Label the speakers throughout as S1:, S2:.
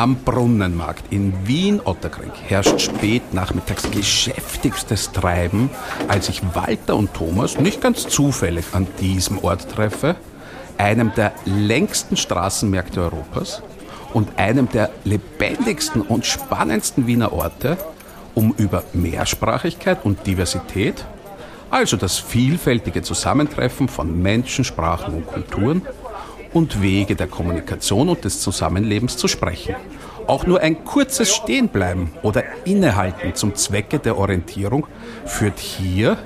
S1: Am Brunnenmarkt in Wien-Otterkring herrscht spät nachmittags geschäftigstes Treiben, als ich Walter und Thomas nicht ganz zufällig an diesem Ort treffe, einem der längsten Straßenmärkte Europas und einem der lebendigsten und spannendsten Wiener Orte, um über Mehrsprachigkeit und Diversität, also das vielfältige Zusammentreffen von Menschen, Sprachen und Kulturen, und Wege der Kommunikation und des Zusammenlebens zu sprechen. Auch nur ein kurzes Stehenbleiben oder Innehalten zum Zwecke der Orientierung führt hier,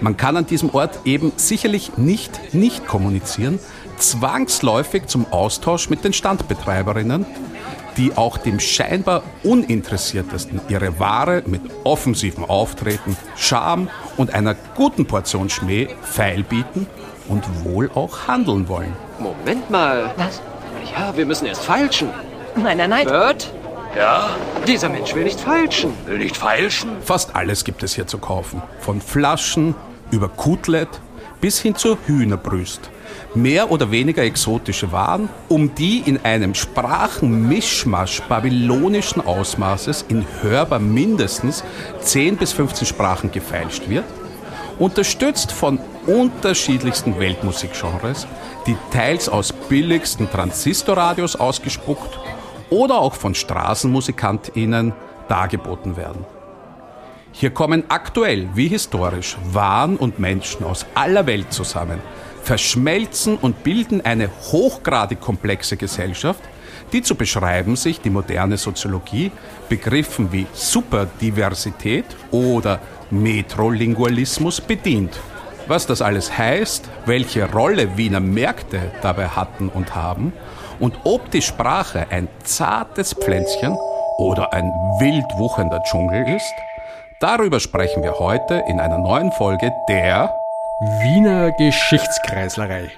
S1: man kann an diesem Ort eben sicherlich nicht nicht kommunizieren, zwangsläufig zum Austausch mit den Standbetreiberinnen, die auch dem scheinbar Uninteressiertesten ihre Ware mit offensivem Auftreten, Charme und einer guten Portion Schmäh feilbieten und wohl auch handeln wollen.
S2: Moment mal.
S3: Was?
S2: Ja, wir müssen erst feilschen.
S3: Nein, nein, nein.
S2: Bert?
S4: Ja,
S2: Dieser Mensch will nicht feilschen.
S4: will nicht feilschen?
S1: Fast alles gibt es hier zu kaufen. Von Flaschen über Kotelett bis hin zur Hühnerbrüst. Mehr oder weniger exotische Waren, um die in einem Sprachenmischmasch babylonischen Ausmaßes in hörbar mindestens 10 bis 15 Sprachen gefeilscht wird, unterstützt von unterschiedlichsten Weltmusikgenres, die teils aus billigsten Transistorradios ausgespuckt oder auch von StraßenmusikantInnen dargeboten werden. Hier kommen aktuell wie historisch Waren und Menschen aus aller Welt zusammen, verschmelzen und bilden eine hochgradig komplexe Gesellschaft, die zu beschreiben sich die moderne Soziologie Begriffen wie Superdiversität oder Metrolingualismus bedient. Was das alles heißt, welche Rolle Wiener Märkte dabei hatten und haben und ob die Sprache ein zartes Pflänzchen oder ein wild wuchernder Dschungel ist, darüber sprechen wir heute in einer neuen Folge der
S5: Wiener Geschichtskreislerei.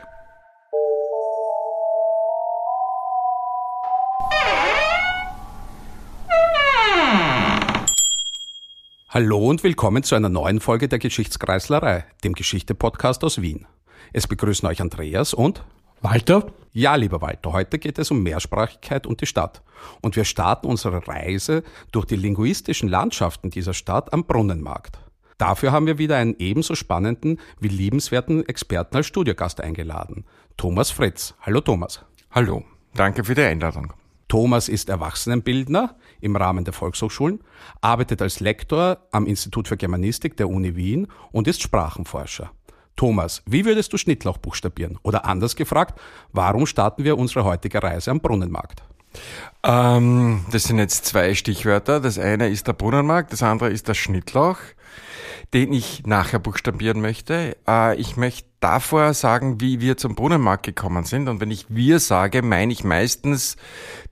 S1: Hallo und willkommen zu einer neuen Folge der Geschichtskreislerei, dem Geschichte-Podcast aus Wien. Es begrüßen euch Andreas und
S5: Walter?
S1: Ja, lieber Walter, heute geht es um Mehrsprachigkeit und die Stadt. Und wir starten unsere Reise durch die linguistischen Landschaften dieser Stadt am Brunnenmarkt. Dafür haben wir wieder einen ebenso spannenden wie liebenswerten Experten als Studiogast eingeladen. Thomas Fritz. Hallo Thomas.
S6: Hallo, danke für die Einladung.
S1: Thomas ist Erwachsenenbildner im Rahmen der Volkshochschulen, arbeitet als Lektor am Institut für Germanistik der Uni Wien und ist Sprachenforscher. Thomas, wie würdest du Schnittlauch buchstabieren? Oder anders gefragt, warum starten wir unsere heutige Reise am Brunnenmarkt?
S6: Ähm, das sind jetzt zwei Stichwörter. Das eine ist der Brunnenmarkt, das andere ist der Schnittlauch, den ich nachher buchstabieren möchte. Äh, ich möchte davor sagen, wie wir zum Brunnenmarkt gekommen sind. Und wenn ich wir sage, meine ich meistens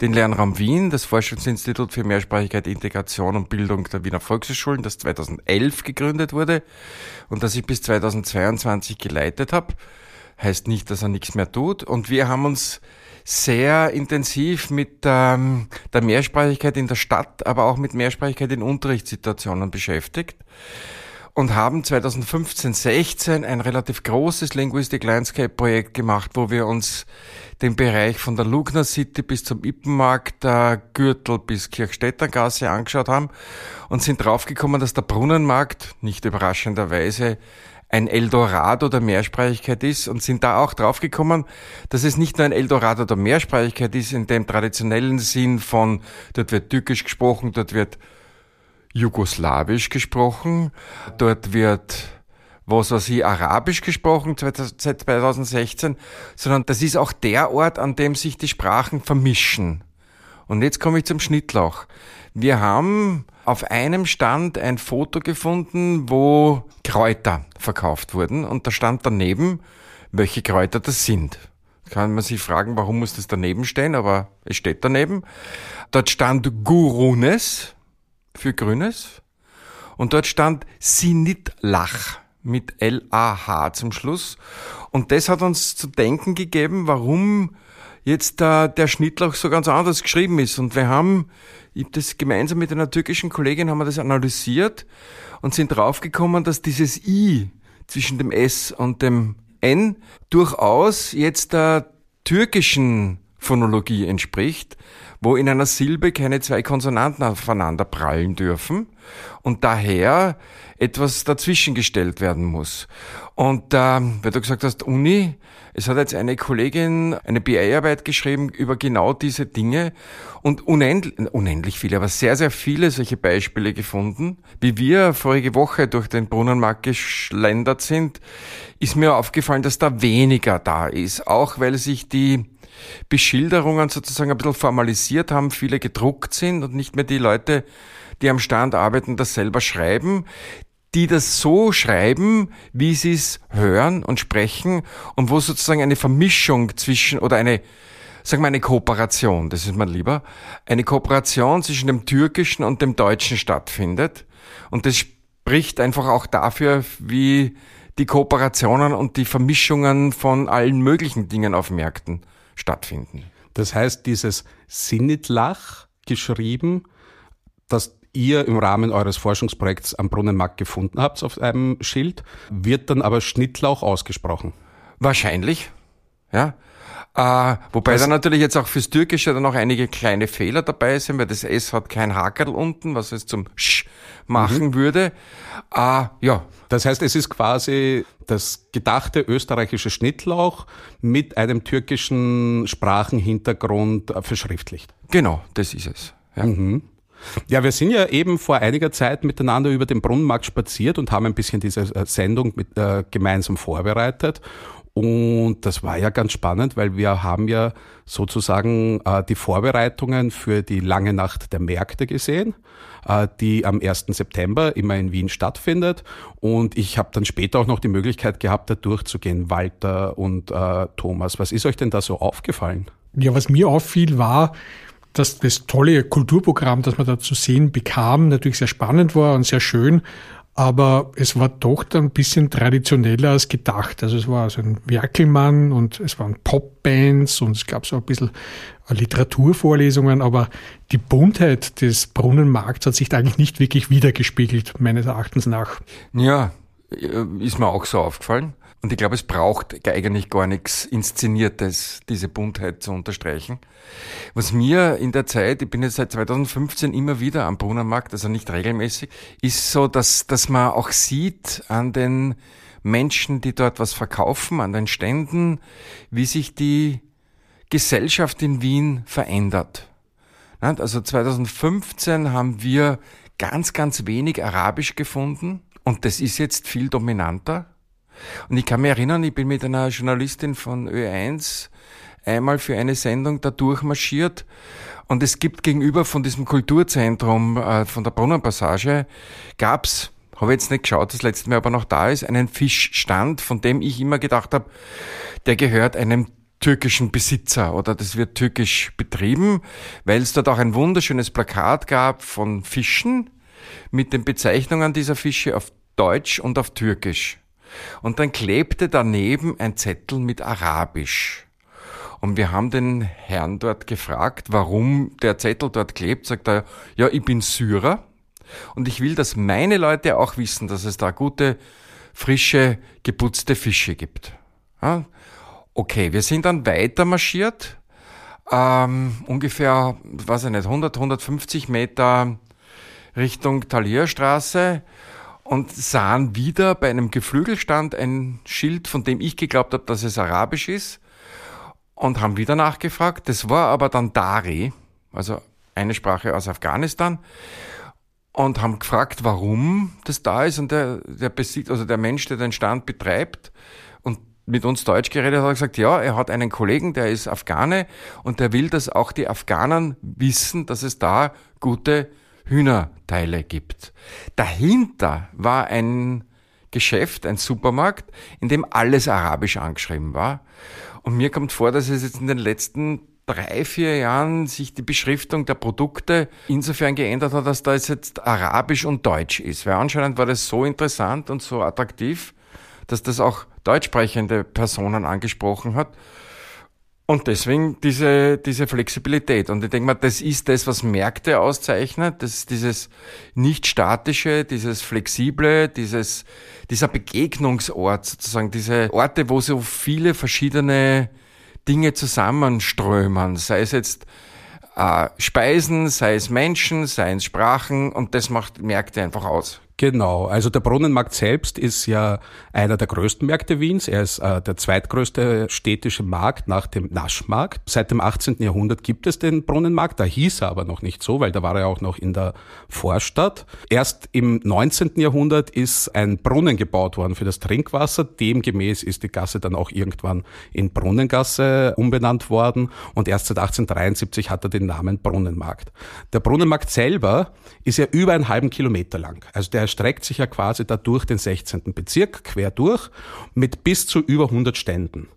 S6: den Lernraum Wien, das Forschungsinstitut für Mehrsprachigkeit, Integration und Bildung der Wiener Volkshochschulen, das 2011 gegründet wurde und das ich bis 2022 geleitet habe. Heißt nicht, dass er nichts mehr tut. Und wir haben uns sehr intensiv mit ähm, der Mehrsprachigkeit in der Stadt, aber auch mit Mehrsprachigkeit in Unterrichtssituationen beschäftigt und haben 2015-16 ein relativ großes Linguistic Landscape Projekt gemacht, wo wir uns den Bereich von der Lugner City bis zum Ippenmarkt, der Gürtel bis Kirchstättergasse angeschaut haben und sind draufgekommen, dass der Brunnenmarkt, nicht überraschenderweise, ein Eldorado der Mehrsprachigkeit ist und sind da auch draufgekommen, dass es nicht nur ein Eldorado der Mehrsprachigkeit ist in dem traditionellen Sinn von, dort wird Türkisch gesprochen, dort wird Jugoslawisch gesprochen, dort wird was weiß ich, Arabisch gesprochen seit 2016, sondern das ist auch der Ort, an dem sich die Sprachen vermischen. Und jetzt komme ich zum Schnittlauch. Wir haben auf einem Stand ein Foto gefunden, wo Kräuter verkauft wurden und da stand daneben, welche Kräuter das sind. Kann man sich fragen, warum muss das daneben stehen, aber es steht daneben. Dort stand Gurunes für Grünes und dort stand Sinitlach mit L-A-H zum Schluss. Und das hat uns zu denken gegeben, warum jetzt äh, der Schnittlauch so ganz anders geschrieben ist. Und wir haben, ich hab das gemeinsam mit einer türkischen Kollegin haben wir das analysiert und sind draufgekommen, dass dieses I zwischen dem S und dem N durchaus jetzt der türkischen Phonologie entspricht, wo in einer Silbe keine zwei Konsonanten aufeinander prallen dürfen und daher etwas dazwischen gestellt werden muss. Und äh, weil du gesagt hast, Uni, es hat jetzt eine Kollegin eine BA-Arbeit geschrieben über genau diese Dinge und unendlich, unendlich viele, aber sehr, sehr viele solche Beispiele gefunden. Wie wir vorige Woche durch den Brunnenmarkt geschlendert sind, ist mir aufgefallen, dass da weniger da ist, auch weil sich die Beschilderungen sozusagen ein bisschen formalisiert haben, viele gedruckt sind und nicht mehr die Leute, die am Stand arbeiten, das selber schreiben die das so schreiben, wie sie es hören und sprechen und wo sozusagen eine Vermischung zwischen oder eine sagen wir eine Kooperation, das ist mir lieber, eine Kooperation zwischen dem Türkischen und dem Deutschen stattfindet. Und das spricht einfach auch dafür, wie die Kooperationen und die Vermischungen von allen möglichen Dingen auf Märkten stattfinden.
S1: Das heißt, dieses Sinitlach geschrieben, das ihr im Rahmen eures Forschungsprojekts am Brunnenmarkt gefunden habt auf einem Schild, wird dann aber Schnittlauch ausgesprochen.
S6: Wahrscheinlich, ja. Äh, wobei was? da natürlich jetzt auch fürs Türkische dann noch einige kleine Fehler dabei sind, weil das S hat kein Hakerl unten, was es zum Sch machen mhm. würde. Äh, ja.
S1: Das heißt, es ist quasi das gedachte österreichische Schnittlauch mit einem türkischen Sprachenhintergrund verschriftlicht.
S6: Genau, das ist es.
S1: Ja. Mhm. Ja, wir sind ja eben vor einiger Zeit miteinander über den Brunnenmarkt spaziert und haben ein bisschen diese äh, Sendung mit, äh, gemeinsam vorbereitet. Und das war ja ganz spannend, weil wir haben ja sozusagen äh, die Vorbereitungen für die lange Nacht der Märkte gesehen, äh, die am 1. September immer in Wien stattfindet. Und ich habe dann später auch noch die Möglichkeit gehabt, da durchzugehen, Walter und äh, Thomas. Was ist euch denn da so aufgefallen?
S5: Ja, was mir auffiel, war, dass das tolle Kulturprogramm, das man da zu sehen bekam, natürlich sehr spannend war und sehr schön, aber es war doch dann ein bisschen traditioneller als gedacht. Also es war also ein Werkelmann und es waren Popbands und es gab so ein bisschen Literaturvorlesungen, aber die Buntheit des Brunnenmarkts hat sich da eigentlich nicht wirklich wiedergespiegelt, meines Erachtens nach.
S6: Ja, ist mir auch so aufgefallen. Und ich glaube, es braucht eigentlich gar nichts Inszeniertes, diese Buntheit zu unterstreichen. Was mir in der Zeit, ich bin jetzt seit 2015 immer wieder am Brunnenmarkt, also nicht regelmäßig, ist so, dass, dass man auch sieht an den Menschen, die dort was verkaufen, an den Ständen, wie sich die Gesellschaft in Wien verändert. Also 2015 haben wir ganz, ganz wenig Arabisch gefunden und das ist jetzt viel dominanter. Und ich kann mich erinnern, ich bin mit einer Journalistin von Ö1 einmal für eine Sendung da durchmarschiert und es gibt gegenüber von diesem Kulturzentrum äh, von der Brunnenpassage gab's habe jetzt nicht geschaut, das letzte Mal aber noch da ist, einen Fischstand, von dem ich immer gedacht habe, der gehört einem türkischen Besitzer oder das wird türkisch betrieben, weil es dort auch ein wunderschönes Plakat gab von Fischen mit den Bezeichnungen dieser Fische auf Deutsch und auf Türkisch. Und dann klebte daneben ein Zettel mit Arabisch. Und wir haben den Herrn dort gefragt, warum der Zettel dort klebt. Sagt er, ja, ich bin Syrer und ich will, dass meine Leute auch wissen, dass es da gute, frische, geputzte Fische gibt. Ja? Okay, wir sind dann weiter marschiert, ähm, ungefähr, weiß ich nicht, 100, 150 Meter Richtung Talierstraße und sahen wieder bei einem Geflügelstand ein Schild, von dem ich geglaubt habe, dass es arabisch ist und haben wieder nachgefragt. Das war aber dann Dari, also eine Sprache aus Afghanistan und haben gefragt, warum das da ist und der, der Besitz, also der Mensch, der den Stand betreibt und mit uns Deutsch geredet hat, hat gesagt, ja, er hat einen Kollegen, der ist Afghane und der will, dass auch die Afghanen wissen, dass es da gute Hühnerteile gibt. Dahinter war ein Geschäft, ein Supermarkt, in dem alles arabisch angeschrieben war. Und mir kommt vor, dass es jetzt in den letzten drei, vier Jahren sich die Beschriftung der Produkte insofern geändert hat, dass da jetzt Arabisch und Deutsch ist. Weil anscheinend war das so interessant und so attraktiv, dass das auch deutschsprechende Personen angesprochen hat. Und deswegen diese, diese Flexibilität. Und ich denke mal, das ist das, was Märkte auszeichnet. Das ist dieses nicht-statische, dieses flexible, dieses, dieser Begegnungsort sozusagen, diese Orte, wo so viele verschiedene Dinge zusammenströmen, sei es jetzt äh, Speisen, sei es Menschen, sei es Sprachen und das macht Märkte einfach aus.
S1: Genau, also der Brunnenmarkt selbst ist ja einer der größten Märkte Wiens. Er ist äh, der zweitgrößte städtische Markt nach dem Naschmarkt. Seit dem 18. Jahrhundert gibt es den Brunnenmarkt, da hieß er aber noch nicht so, weil da war er auch noch in der Vorstadt. Erst im 19. Jahrhundert ist ein Brunnen gebaut worden für das Trinkwasser. Demgemäß ist die Gasse dann auch irgendwann in Brunnengasse umbenannt worden und erst seit 1873 hat er den Namen Brunnenmarkt. Der Brunnenmarkt selber ist ja über einen halben Kilometer lang. Also der erstreckt sich ja quasi da durch den 16. Bezirk, quer durch, mit bis zu über 100 Ständen.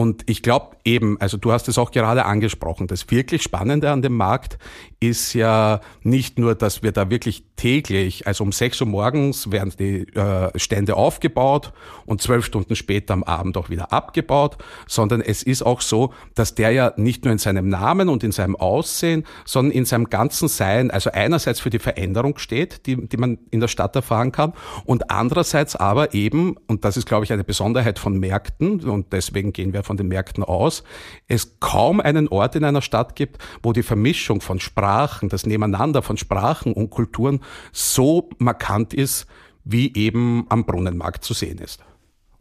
S1: Und ich glaube eben, also du hast es auch gerade angesprochen, das wirklich Spannende an dem Markt ist ja nicht nur, dass wir da wirklich täglich, also um 6 Uhr morgens werden die äh, Stände aufgebaut und zwölf Stunden später am Abend auch wieder abgebaut, sondern es ist auch so, dass der ja nicht nur in seinem Namen und in seinem Aussehen, sondern in seinem ganzen Sein, also einerseits für die Veränderung steht, die, die man in der Stadt erfahren kann und andererseits aber eben, und das ist glaube ich eine Besonderheit von Märkten und deswegen gehen wir von den Märkten aus, es kaum einen Ort in einer Stadt gibt, wo die Vermischung von Sprachen, das Nebeneinander von Sprachen und Kulturen so markant ist, wie eben am Brunnenmarkt zu sehen ist.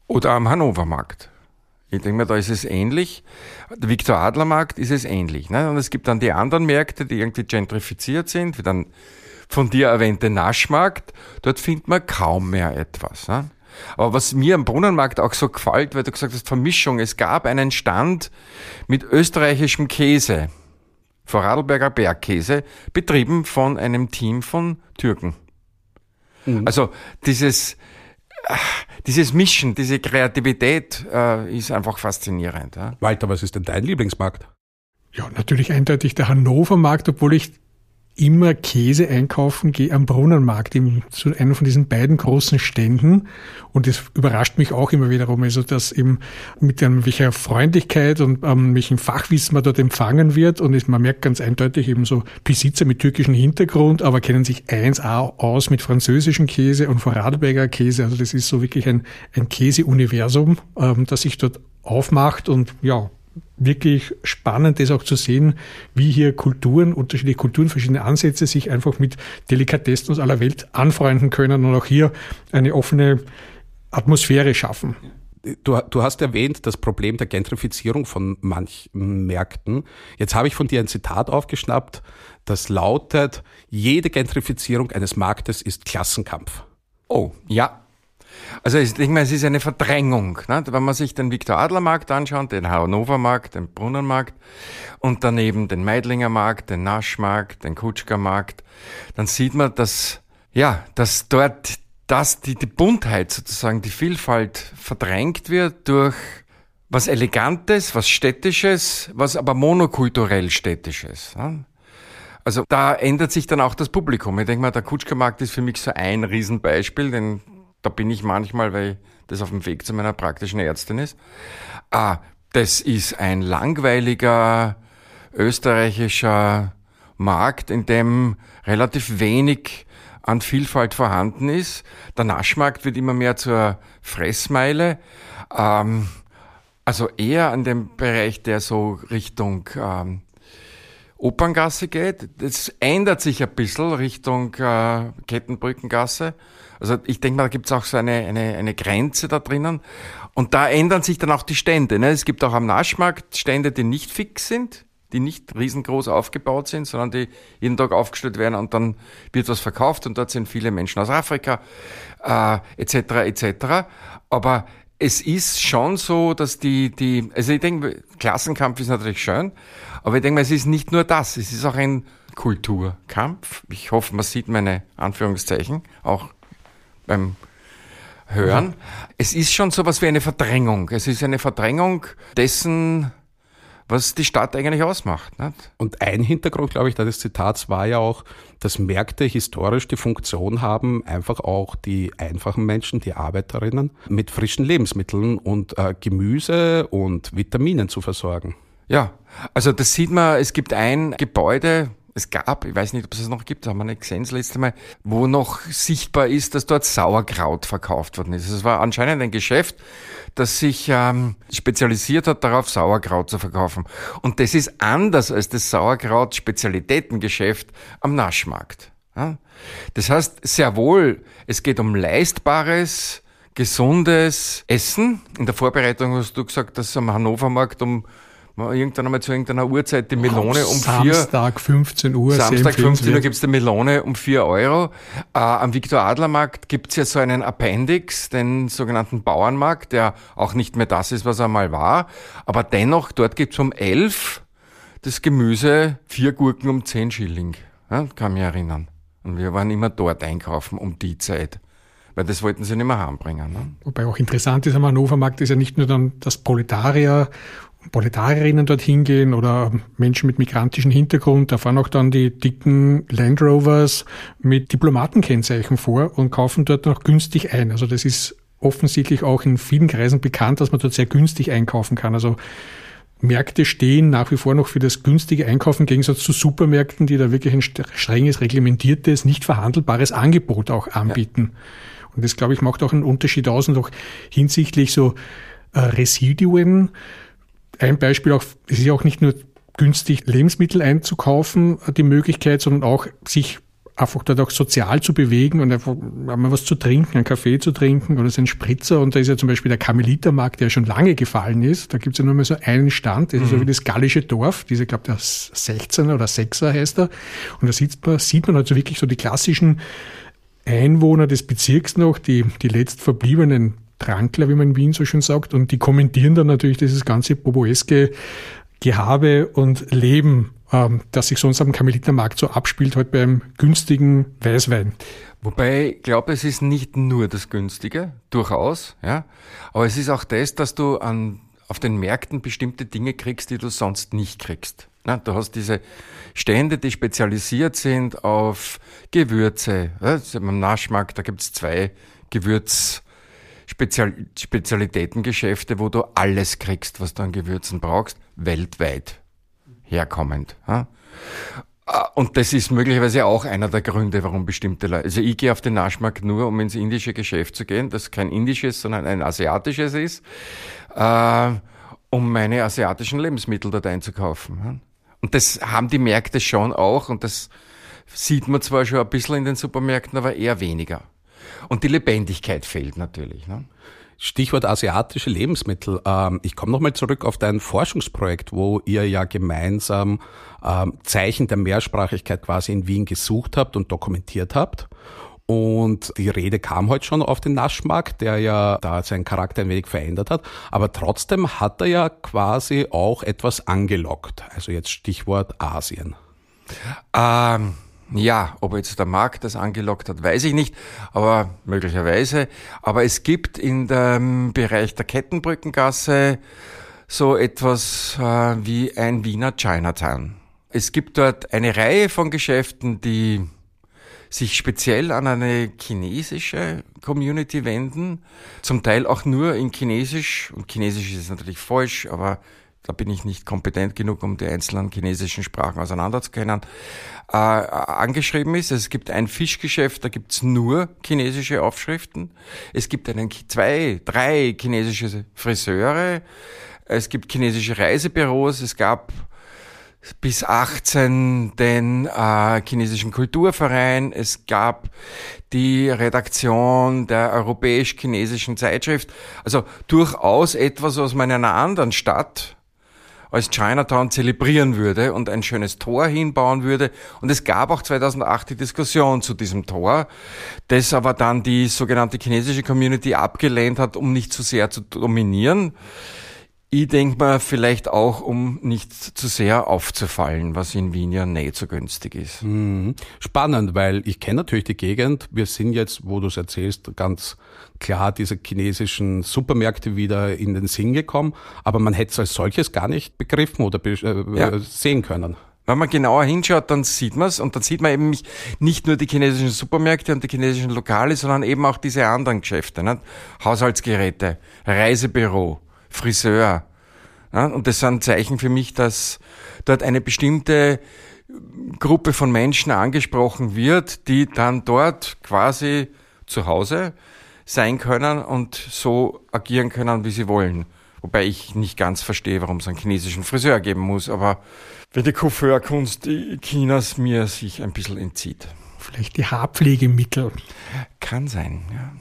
S6: Oder am Hannovermarkt. Ich denke mir, da ist es ähnlich. Der Viktor Adler Markt ist es ähnlich. Ne? Und es gibt dann die anderen Märkte, die irgendwie gentrifiziert sind, wie dann von dir erwähnte Naschmarkt. Dort findet man kaum mehr etwas. Ne? Aber was mir am Brunnenmarkt auch so gefällt, weil du gesagt hast, Vermischung. Es gab einen Stand mit österreichischem Käse. Vorarlberger Bergkäse, betrieben von einem Team von Türken. Mhm. Also dieses, äh, dieses Mischen, diese Kreativität äh, ist einfach faszinierend. Ja.
S1: Walter, was ist denn dein Lieblingsmarkt?
S5: Ja, natürlich eindeutig der Hannover Markt, obwohl ich immer Käse einkaufen, gehe am Brunnenmarkt eben zu einem von diesen beiden großen Ständen. Und es überrascht mich auch immer wiederum, also dass eben mit einem, welcher Freundlichkeit und ähm, welchem Fachwissen man dort empfangen wird. Und man merkt ganz eindeutig eben so Besitzer mit türkischem Hintergrund, aber kennen sich 1A aus mit französischem Käse und Vorarlberger Käse. Also das ist so wirklich ein, ein Käseuniversum, ähm, das sich dort aufmacht und ja, wirklich spannend, das auch zu sehen, wie hier Kulturen, unterschiedliche Kulturen, verschiedene Ansätze sich einfach mit Delikatessen aus aller Welt anfreunden können und auch hier eine offene Atmosphäre schaffen.
S1: Du, du, hast erwähnt das Problem der Gentrifizierung von manchen Märkten. Jetzt habe ich von dir ein Zitat aufgeschnappt, das lautet, jede Gentrifizierung eines Marktes ist Klassenkampf.
S6: Oh, ja, also ich denke mal, es ist eine Verdrängung. Ne? Wenn man sich den Viktor Adler Markt anschaut, den Hannover Markt, den Brunnenmarkt und daneben den Meidlinger Markt, den Naschmarkt, den Kutschker Markt, dann sieht man, dass, ja, dass dort dass die, die Buntheit sozusagen, die Vielfalt verdrängt wird durch was Elegantes, was Städtisches, was aber monokulturell Städtisches. Ne? Also da ändert sich dann auch das Publikum. Ich denke mal, der Kutschkermarkt ist für mich so ein Riesenbeispiel, den da bin ich manchmal, weil das auf dem Weg zu meiner praktischen Ärztin ist. Ah, das ist ein langweiliger österreichischer Markt, in dem relativ wenig an Vielfalt vorhanden ist. Der Naschmarkt wird immer mehr zur Fressmeile. Ähm, also eher an dem Bereich, der so Richtung ähm, Operngasse geht. Das ändert sich ein bisschen Richtung äh, Kettenbrückengasse. Also ich denke mal, da gibt es auch so eine, eine, eine Grenze da drinnen. Und da ändern sich dann auch die Stände. Ne? Es gibt auch am Naschmarkt Stände, die nicht fix sind, die nicht riesengroß aufgebaut sind, sondern die jeden Tag aufgestellt werden und dann wird was verkauft und dort sind viele Menschen aus Afrika äh, etc. etc. Aber es ist schon so, dass die, die, also ich denke, Klassenkampf ist natürlich schön, aber ich denke mal, es ist nicht nur das, es ist auch ein Kulturkampf. Ich hoffe, man sieht meine Anführungszeichen auch beim Hören. Es ist schon so was wie eine Verdrängung. Es ist eine Verdrängung dessen, was die Stadt eigentlich ausmacht. Nicht?
S1: Und ein Hintergrund, glaube ich, des Zitats war ja auch, dass Märkte historisch die Funktion haben, einfach auch die einfachen Menschen, die Arbeiterinnen, mit frischen Lebensmitteln und äh, Gemüse und Vitaminen zu versorgen.
S6: Ja, also das sieht man, es gibt ein Gebäude, es gab, ich weiß nicht, ob es es noch gibt, haben wir nicht gesehen das letzte Mal, wo noch sichtbar ist, dass dort Sauerkraut verkauft worden ist. Es war anscheinend ein Geschäft, das sich ähm, spezialisiert hat, darauf Sauerkraut zu verkaufen. Und das ist anders als das Sauerkraut-Spezialitätengeschäft am Naschmarkt. Ja? Das heißt, sehr wohl, es geht um leistbares, gesundes Essen. In der Vorbereitung hast du gesagt, dass am Hannovermarkt um irgendwann einmal zu irgendeiner Uhrzeit die Melone um vier.
S5: Samstag 15 Uhr.
S6: Samstag 15 Uhr gibt's die Melone um vier Euro. Äh, am Viktor Adler Markt gibt's ja so einen Appendix, den sogenannten Bauernmarkt, der auch nicht mehr das ist, was er mal war. Aber dennoch, dort gibt's um elf das Gemüse, vier Gurken um zehn Schilling. Ja, kann mich erinnern. Und wir waren immer dort einkaufen um die Zeit. Weil das wollten sie nicht mehr heimbringen. Ne?
S5: Wobei auch interessant ist am Hannover Markt ist ja nicht nur dann das Proletarier Proletarierinnen dorthin gehen oder Menschen mit migrantischem Hintergrund. Da fahren auch dann die dicken Land Rovers mit Diplomatenkennzeichen vor und kaufen dort noch günstig ein. Also das ist offensichtlich auch in vielen Kreisen bekannt, dass man dort sehr günstig einkaufen kann. Also Märkte stehen nach wie vor noch für das günstige Einkaufen im Gegensatz zu Supermärkten, die da wirklich ein strenges, reglementiertes, nicht verhandelbares Angebot auch anbieten. Ja. Und das, glaube ich, macht auch einen Unterschied aus und auch hinsichtlich so äh, Residuen. Ein Beispiel auch, es ist ja auch nicht nur günstig Lebensmittel einzukaufen, die Möglichkeit, sondern auch sich einfach dort auch sozial zu bewegen und einfach mal was zu trinken, einen Kaffee zu trinken oder so einen Spritzer. Und da ist ja zum Beispiel der Karmelitermarkt, der schon lange gefallen ist. Da gibt es ja nur mehr so einen Stand, das ist so mhm. wie das gallische Dorf, diese, glaube der 16er oder 6er heißt er. Und da sieht man, sieht man also wirklich so die klassischen Einwohner des Bezirks noch, die, die letzt verbliebenen Trankler, wie man in Wien so schön sagt, und die kommentieren dann natürlich dieses ganze boboeske Gehabe und Leben, ähm, das sich sonst am Karmelitermarkt so abspielt, halt beim günstigen Weißwein.
S6: Wobei ich glaube, es ist nicht nur das Günstige, durchaus, ja, aber es ist auch das, dass du an, auf den Märkten bestimmte Dinge kriegst, die du sonst nicht kriegst. Na, du hast diese Stände, die spezialisiert sind auf Gewürze. Ja, am Naschmarkt, da gibt's zwei Gewürz- Spezial Spezialitätengeschäfte, wo du alles kriegst, was du an Gewürzen brauchst, weltweit herkommend. Ja? Ah, und das ist möglicherweise auch einer der Gründe, warum bestimmte Leute, also ich gehe auf den Naschmarkt nur, um ins indische Geschäft zu gehen, das kein indisches, sondern ein asiatisches ist, äh, um meine asiatischen Lebensmittel dort einzukaufen. Und das haben die Märkte schon auch und das sieht man zwar schon ein bisschen in den Supermärkten, aber eher weniger. Und die Lebendigkeit fehlt natürlich. Ne?
S1: Stichwort asiatische Lebensmittel. Ähm, ich komme nochmal zurück auf dein Forschungsprojekt, wo ihr ja gemeinsam ähm, Zeichen der Mehrsprachigkeit quasi in Wien gesucht habt und dokumentiert habt. Und die Rede kam heute schon auf den Naschmarkt, der ja da seinen Charakter ein wenig verändert hat. Aber trotzdem hat er ja quasi auch etwas angelockt. Also jetzt Stichwort Asien.
S6: Ähm, ja, ob jetzt der Markt das angelockt hat, weiß ich nicht, aber möglicherweise. Aber es gibt in dem Bereich der Kettenbrückengasse so etwas äh, wie ein Wiener Chinatown. Es gibt dort eine Reihe von Geschäften, die sich speziell an eine chinesische Community wenden, zum Teil auch nur in Chinesisch, und Chinesisch ist natürlich falsch, aber da bin ich nicht kompetent genug, um die einzelnen chinesischen Sprachen auseinanderzukennen, äh, angeschrieben ist. Es gibt ein Fischgeschäft, da gibt's nur chinesische Aufschriften. Es gibt einen, zwei, drei chinesische Friseure. Es gibt chinesische Reisebüros. Es gab bis 18 den äh, chinesischen Kulturverein. Es gab die Redaktion der europäisch-chinesischen Zeitschrift. Also durchaus etwas, was man in einer anderen Stadt als Chinatown zelebrieren würde und ein schönes Tor hinbauen würde. Und es gab auch 2008 die Diskussion zu diesem Tor, das aber dann die sogenannte chinesische Community abgelehnt hat, um nicht zu sehr zu dominieren. Ich denke mal, vielleicht auch, um nicht zu sehr aufzufallen, was in Wien ja nicht so günstig ist.
S1: Mhm. Spannend, weil ich kenne natürlich die Gegend. Wir sind jetzt, wo du es erzählst, ganz klar diese chinesischen Supermärkte wieder in den Sinn gekommen. Aber man hätte es als solches gar nicht begriffen oder äh, ja. sehen können.
S6: Wenn man genauer hinschaut, dann sieht man es und dann sieht man eben nicht nur die chinesischen Supermärkte und die chinesischen Lokale, sondern eben auch diese anderen Geschäfte. Nicht? Haushaltsgeräte, Reisebüro, Friseur. Ja, und das sind Zeichen für mich, dass dort eine bestimmte Gruppe von Menschen angesprochen wird, die dann dort quasi zu Hause sein können und so agieren können, wie sie wollen. Wobei ich nicht ganz verstehe, warum es einen chinesischen Friseur geben muss, aber wenn die Coiffeurkunst Chinas mir sich ein bisschen entzieht.
S5: Vielleicht die Haarpflegemittel.
S6: Kann sein, ja.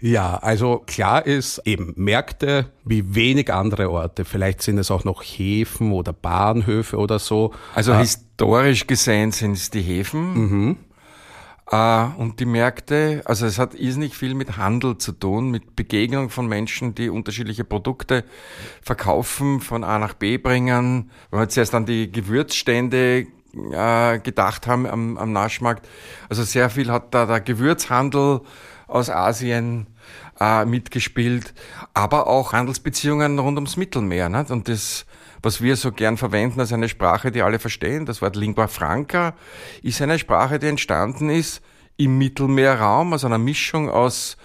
S1: Ja, also klar ist eben Märkte wie wenig andere Orte. Vielleicht sind es auch noch Häfen oder Bahnhöfe oder so.
S6: Also äh, historisch gesehen sind es die Häfen. Mhm. Äh, und die Märkte, also es hat irrsinnig viel mit Handel zu tun, mit Begegnung von Menschen, die unterschiedliche Produkte verkaufen, von A nach B bringen. Wenn wir zuerst an die Gewürzstände äh, gedacht haben am, am Naschmarkt, also sehr viel hat da der Gewürzhandel aus Asien äh, mitgespielt, aber auch Handelsbeziehungen rund ums Mittelmeer. Nicht? Und das, was wir so gern verwenden als eine Sprache, die alle verstehen, das Wort Lingua Franca, ist eine Sprache, die entstanden ist im Mittelmeerraum, also einer Mischung aus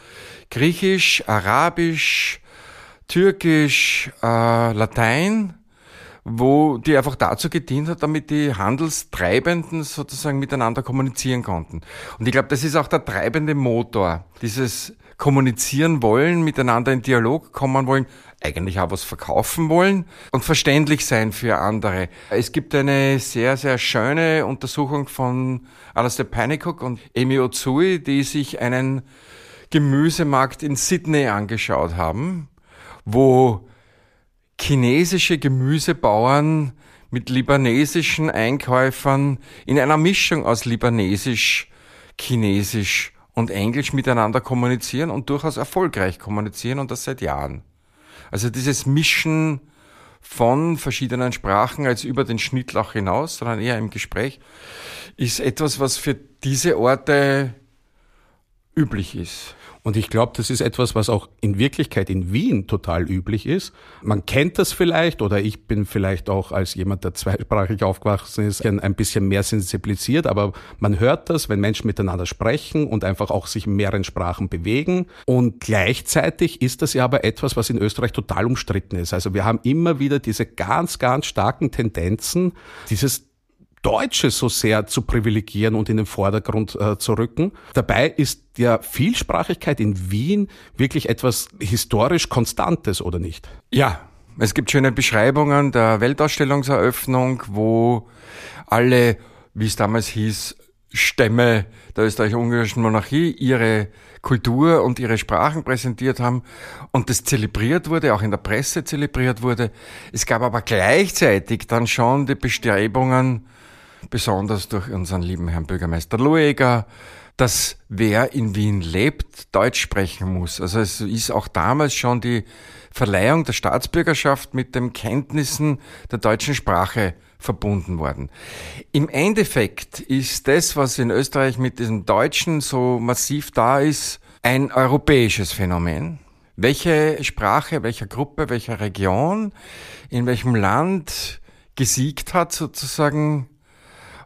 S6: Griechisch, Arabisch, Türkisch, äh, Latein, wo die einfach dazu gedient hat, damit die Handelstreibenden sozusagen miteinander kommunizieren konnten. Und ich glaube, das ist auch der treibende Motor, dieses kommunizieren wollen, miteinander in Dialog kommen wollen, eigentlich auch was verkaufen wollen und verständlich sein für andere. Es gibt eine sehr, sehr schöne Untersuchung von Alastair Panicook und Amy Otsui, die sich einen Gemüsemarkt in Sydney angeschaut haben, wo chinesische Gemüsebauern mit libanesischen Einkäufern in einer Mischung aus libanesisch, chinesisch und Englisch miteinander kommunizieren und durchaus erfolgreich kommunizieren und das seit Jahren. Also dieses Mischen von verschiedenen Sprachen als über den Schnittlauch hinaus, sondern eher im Gespräch, ist etwas, was für diese Orte üblich ist.
S1: Und ich glaube, das ist etwas, was auch in Wirklichkeit in Wien total üblich ist. Man kennt das vielleicht oder ich bin vielleicht auch als jemand, der zweisprachig aufgewachsen ist, ein bisschen mehr sensibilisiert, aber man hört das, wenn Menschen miteinander sprechen und einfach auch sich in mehreren Sprachen bewegen. Und gleichzeitig ist das ja aber etwas, was in Österreich total umstritten ist. Also wir haben immer wieder diese ganz, ganz starken Tendenzen, dieses Deutsche so sehr zu privilegieren und in den Vordergrund äh, zu rücken. Dabei ist ja Vielsprachigkeit in Wien wirklich etwas historisch Konstantes, oder nicht?
S6: Ja, es gibt schöne Beschreibungen der Weltausstellungseröffnung, wo alle, wie es damals hieß, Stämme der österreich-ungarischen Monarchie ihre Kultur und ihre Sprachen präsentiert haben und das zelebriert wurde, auch in der Presse zelebriert wurde. Es gab aber gleichzeitig dann schon die Bestrebungen, besonders durch unseren lieben Herrn Bürgermeister Lueger, dass wer in Wien lebt, Deutsch sprechen muss. Also es ist auch damals schon die Verleihung der Staatsbürgerschaft mit den Kenntnissen der deutschen Sprache verbunden worden. Im Endeffekt ist das, was in Österreich mit diesem Deutschen so massiv da ist, ein europäisches Phänomen. Welche Sprache, welcher Gruppe, welcher Region, in welchem Land gesiegt hat, sozusagen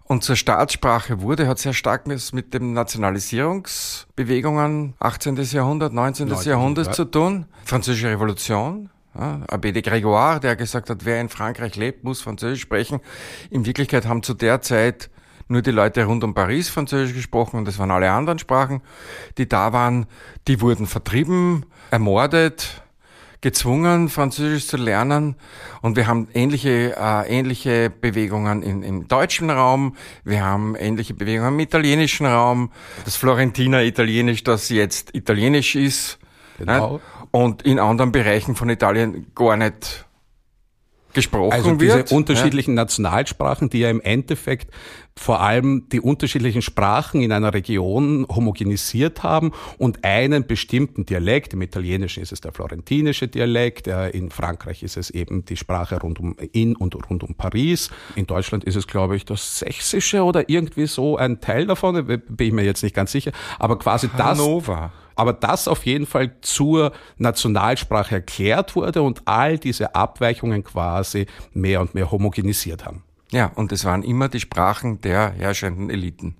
S6: und zur Staatssprache wurde, hat sehr stark mit den Nationalisierungsbewegungen 18. Jahrhundert, 19. 19. Jahrhundert ja. zu tun. Französische Revolution, ja, Abbé de Grégoire, der gesagt hat, wer in Frankreich lebt, muss Französisch sprechen. In Wirklichkeit haben zu der Zeit nur die Leute rund um Paris Französisch gesprochen und das waren alle anderen Sprachen, die da waren, die wurden vertrieben, ermordet, gezwungen, Französisch zu lernen. Und wir haben ähnliche, äh, ähnliche Bewegungen in, im deutschen Raum. Wir haben ähnliche Bewegungen im italienischen Raum. Das Florentiner Italienisch, das jetzt Italienisch ist. Genau. Ne? Und in anderen Bereichen von Italien gar nicht gesprochen
S1: also diese wird. unterschiedlichen ja. Nationalsprachen, die ja im Endeffekt vor allem die unterschiedlichen Sprachen in einer Region homogenisiert haben und einen bestimmten Dialekt. Im Italienischen ist es der florentinische Dialekt, in Frankreich ist es eben die Sprache rund um in und rund um Paris. In Deutschland ist es, glaube ich, das Sächsische oder irgendwie so ein Teil davon, bin ich mir jetzt nicht ganz sicher. Aber quasi
S6: Hannover.
S1: das aber das auf jeden Fall zur Nationalsprache erklärt wurde und all diese Abweichungen quasi mehr und mehr homogenisiert haben.
S6: Ja, und es waren immer die Sprachen der herrschenden Eliten.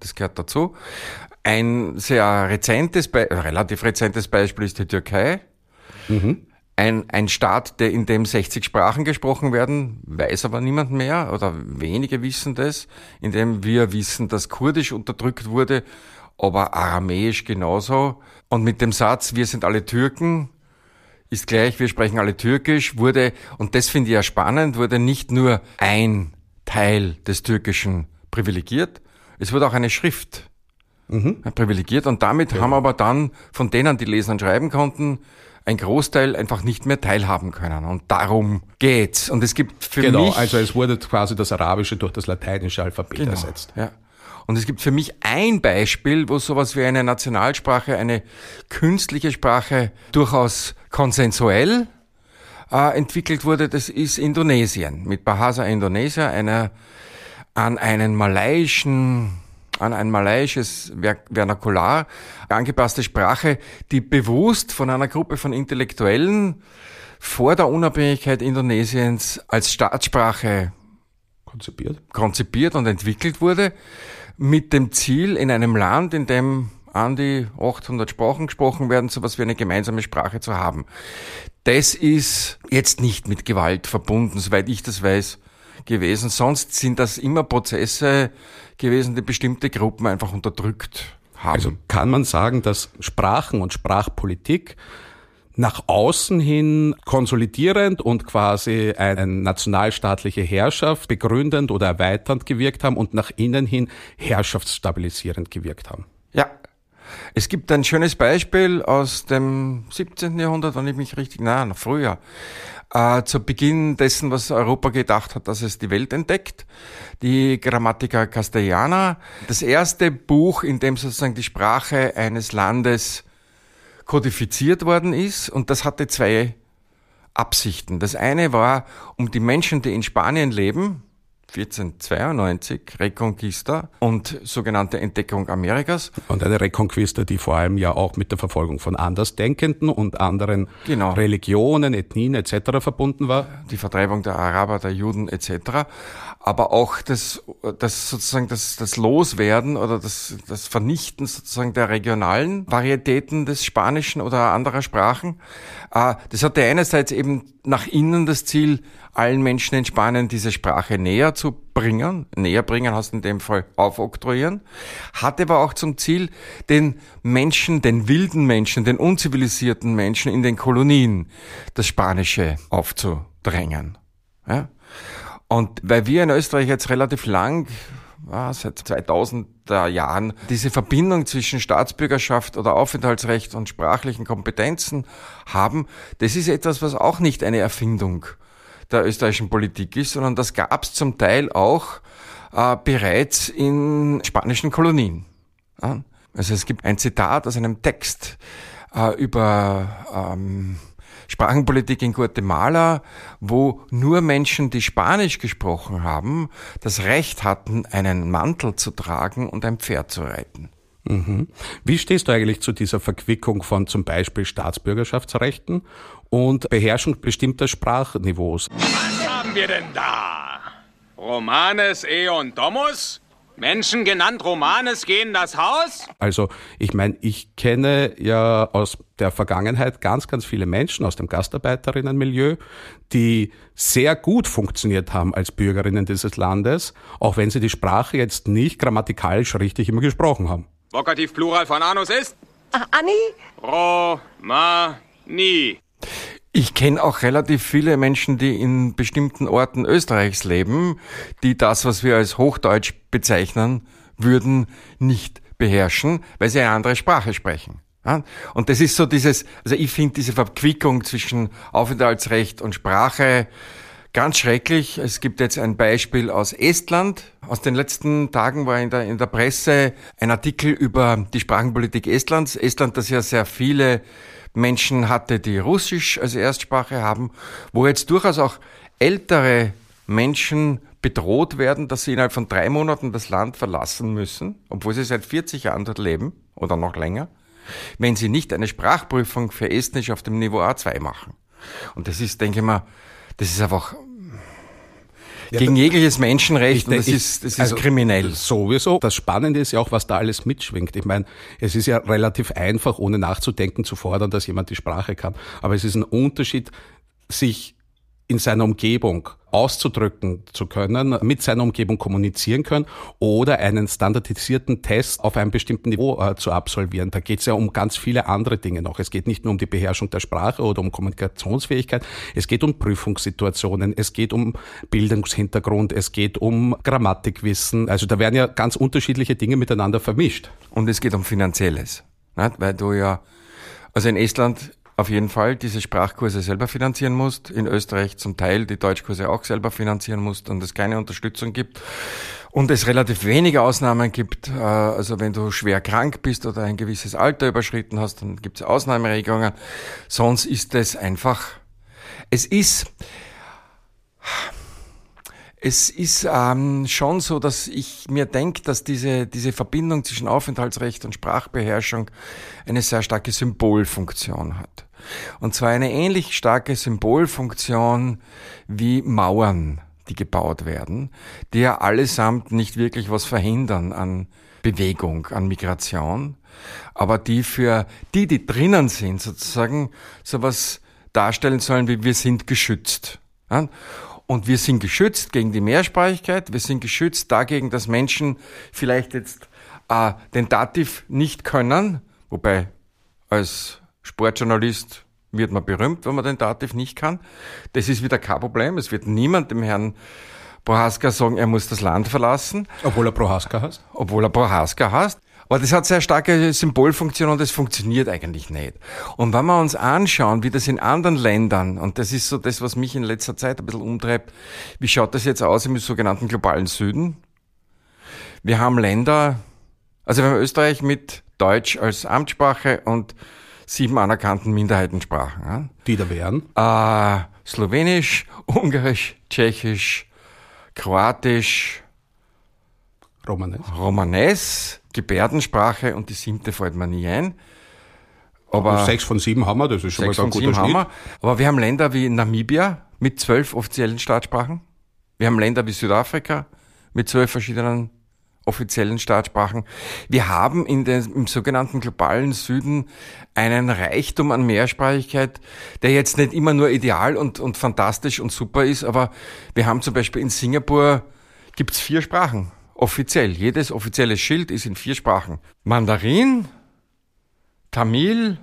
S6: Das gehört dazu. Ein sehr rezentes, relativ rezentes Beispiel ist die Türkei. Mhm. ein, ein Staat, der in dem 60 Sprachen gesprochen werden, weiß aber niemand mehr oder wenige wissen das, in dem wir wissen, dass Kurdisch unterdrückt wurde, aber Aramäisch genauso. Und mit dem Satz, wir sind alle Türken, ist gleich, wir sprechen alle Türkisch, wurde, und das finde ich ja spannend, wurde nicht nur ein Teil des Türkischen privilegiert, es wurde auch eine Schrift mhm. privilegiert und damit ja. haben aber dann von denen, die lesen und schreiben konnten, ein Großteil einfach nicht mehr teilhaben können. Und darum geht's. Und es gibt für
S1: genau,
S6: mich.
S1: Genau, also es wurde quasi das Arabische durch das lateinische Alphabet genau, ersetzt.
S6: Ja. Und es gibt für mich ein Beispiel, wo sowas wie eine Nationalsprache, eine künstliche Sprache durchaus konsensuell äh, entwickelt wurde. Das ist Indonesien. Mit Bahasa Indonesia, einer an einen malaiischen an ein malaiisches Vernakular angepasste Sprache, die bewusst von einer Gruppe von Intellektuellen vor der Unabhängigkeit Indonesiens als Staatssprache konzipiert, konzipiert und entwickelt wurde, mit dem Ziel, in einem Land, in dem an die 800 Sprachen gesprochen werden, so etwas wie eine gemeinsame Sprache zu haben. Das ist jetzt nicht mit Gewalt verbunden, soweit ich das weiß, gewesen. Sonst sind das immer Prozesse gewesen, die bestimmte Gruppen einfach unterdrückt haben.
S1: Also kann man sagen, dass Sprachen und Sprachpolitik nach außen hin konsolidierend und quasi eine nationalstaatliche Herrschaft begründend oder erweiternd gewirkt haben und nach innen hin herrschaftsstabilisierend gewirkt haben.
S6: Ja. Es gibt ein schönes Beispiel aus dem 17. Jahrhundert, wenn ich mich richtig, nein, früher, äh, zu Beginn dessen, was Europa gedacht hat, dass es die Welt entdeckt. Die Grammatica Castellana, das erste Buch, in dem sozusagen die Sprache eines Landes kodifiziert worden ist und das hatte zwei Absichten. Das eine war, um die Menschen, die in Spanien leben, 1492, Reconquista und sogenannte Entdeckung Amerikas.
S1: Und eine Reconquista, die vor allem ja auch mit der Verfolgung von Andersdenkenden und anderen genau. Religionen, Ethnien etc. verbunden war.
S6: Die Vertreibung der Araber, der Juden etc. Aber auch das, das sozusagen das, das Loswerden oder das, das Vernichten sozusagen der regionalen Varietäten des Spanischen oder anderer Sprachen. Äh, das hatte einerseits eben nach innen das Ziel, allen Menschen in Spanien diese Sprache näher zu bringen. Näher bringen heißt in dem Fall aufoktroyieren. Hatte aber auch zum Ziel, den Menschen, den wilden Menschen, den unzivilisierten Menschen in den Kolonien das Spanische aufzudrängen. Ja? Und weil wir in Österreich jetzt relativ lang ah, seit 2000er Jahren diese Verbindung zwischen Staatsbürgerschaft oder Aufenthaltsrecht und sprachlichen Kompetenzen haben, das ist etwas, was auch nicht eine Erfindung der österreichischen Politik ist, sondern das gab es zum Teil auch äh, bereits in spanischen Kolonien. Also es gibt ein Zitat aus einem Text äh, über ähm, Sprachenpolitik in Guatemala, wo nur Menschen, die Spanisch gesprochen haben, das Recht hatten, einen Mantel zu tragen und ein Pferd zu reiten.
S1: Mhm. Wie stehst du eigentlich zu dieser Verquickung von zum Beispiel Staatsbürgerschaftsrechten und Beherrschung bestimmter Sprachniveaus?
S3: Was haben wir denn da? Romanes Eon Domus? Menschen genannt Romanes gehen das Haus?
S1: Also, ich meine, ich kenne ja aus der Vergangenheit ganz, ganz viele Menschen aus dem Gastarbeiterinnenmilieu, die sehr gut funktioniert haben als Bürgerinnen dieses Landes, auch wenn sie die Sprache jetzt nicht grammatikalisch richtig immer gesprochen haben.
S3: Vokativ Plural von Anus ist?
S4: Ach, Anni?
S3: Romani.
S6: Ich kenne auch relativ viele Menschen, die in bestimmten Orten Österreichs leben, die das, was wir als Hochdeutsch bezeichnen würden, nicht beherrschen, weil sie eine andere Sprache sprechen. Und das ist so dieses, also ich finde diese Verquickung zwischen Aufenthaltsrecht und Sprache ganz schrecklich. Es gibt jetzt ein Beispiel aus Estland. Aus den letzten Tagen war in der, in der Presse ein Artikel über die Sprachenpolitik Estlands. Estland, das ja sehr viele Menschen hatte, die Russisch als Erstsprache haben, wo jetzt durchaus auch ältere Menschen bedroht werden, dass sie innerhalb von drei Monaten das Land verlassen müssen, obwohl sie seit 40 Jahren dort leben oder noch länger, wenn sie nicht eine Sprachprüfung für Estnisch auf dem Niveau A2 machen. Und das ist, denke ich mal, das ist einfach gegen jegliches Menschenrecht und das
S1: Ich-
S6: ist, das ist
S1: also,
S6: kriminell.
S1: Sowieso. Das Spannende ist ja auch, was da alles mitschwingt. Ich meine, es ist ja relativ einfach, ohne nachzudenken, zu fordern, dass jemand die Sprache kann. Aber es ist ein Unterschied, sich in seiner Umgebung auszudrücken zu können, mit seiner Umgebung kommunizieren können oder einen standardisierten Test auf einem bestimmten Niveau äh, zu absolvieren. Da geht es ja um ganz viele andere Dinge noch. Es geht nicht nur um die Beherrschung der Sprache oder um Kommunikationsfähigkeit, es geht um Prüfungssituationen, es geht um Bildungshintergrund, es geht um Grammatikwissen. Also da werden ja ganz unterschiedliche Dinge miteinander vermischt.
S6: Und es geht um Finanzielles. Nicht? Weil du ja, also in Estland auf jeden Fall diese Sprachkurse selber finanzieren musst, in Österreich zum Teil die Deutschkurse auch selber finanzieren musst und es keine Unterstützung gibt. Und es relativ wenige Ausnahmen gibt, äh, also wenn du schwer krank bist oder ein gewisses Alter überschritten hast, dann gibt es Ausnahmeregelungen. Sonst ist es einfach, es ist, es ist ähm, schon so, dass ich mir denke, dass diese, diese Verbindung zwischen Aufenthaltsrecht und Sprachbeherrschung eine sehr starke Symbolfunktion hat. Und zwar eine ähnlich starke Symbolfunktion wie Mauern, die gebaut werden, die ja allesamt nicht wirklich was verhindern an Bewegung, an Migration, aber die für die, die drinnen sind, sozusagen sowas darstellen sollen, wie wir sind geschützt. Und wir sind geschützt gegen die Mehrsprachigkeit, wir sind geschützt dagegen, dass Menschen vielleicht jetzt äh, den Dativ nicht können, wobei als Sportjournalist wird man berühmt, wenn man den Dativ nicht kann. Das ist wieder kein Problem. Es wird niemand dem Herrn Prohaska sagen, er muss das Land verlassen
S1: Obwohl er Prohaska heißt.
S6: obwohl er Prohaska heißt. Aber das hat sehr starke Symbolfunktion und das funktioniert eigentlich nicht. Und wenn wir uns anschauen, wie das in anderen Ländern, und das ist so das, was mich in letzter Zeit ein bisschen umtreibt, wie schaut das jetzt aus im sogenannten globalen Süden? Wir haben Länder, also wir haben Österreich mit Deutsch als Amtssprache und sieben anerkannten Minderheitensprachen. Ja?
S1: Die da wären.
S6: Äh, Slowenisch, Ungarisch, Tschechisch, Kroatisch,
S1: Romanes.
S6: Romanes, Gebärdensprache und die siebte fällt mir nie ein. Aber
S1: Sechs von sieben haben wir, das ist schon mal ein guter Schnitt.
S6: wir. Aber wir haben Länder wie Namibia mit zwölf offiziellen Staatssprachen. Wir haben Länder wie Südafrika mit zwölf verschiedenen offiziellen Staatssprachen. Wir haben in den, im sogenannten globalen Süden einen Reichtum an Mehrsprachigkeit, der jetzt nicht immer nur ideal und, und fantastisch und super ist, aber wir haben zum Beispiel in Singapur gibt's vier Sprachen. Offiziell. Jedes offizielle Schild ist in vier Sprachen. Mandarin, Tamil,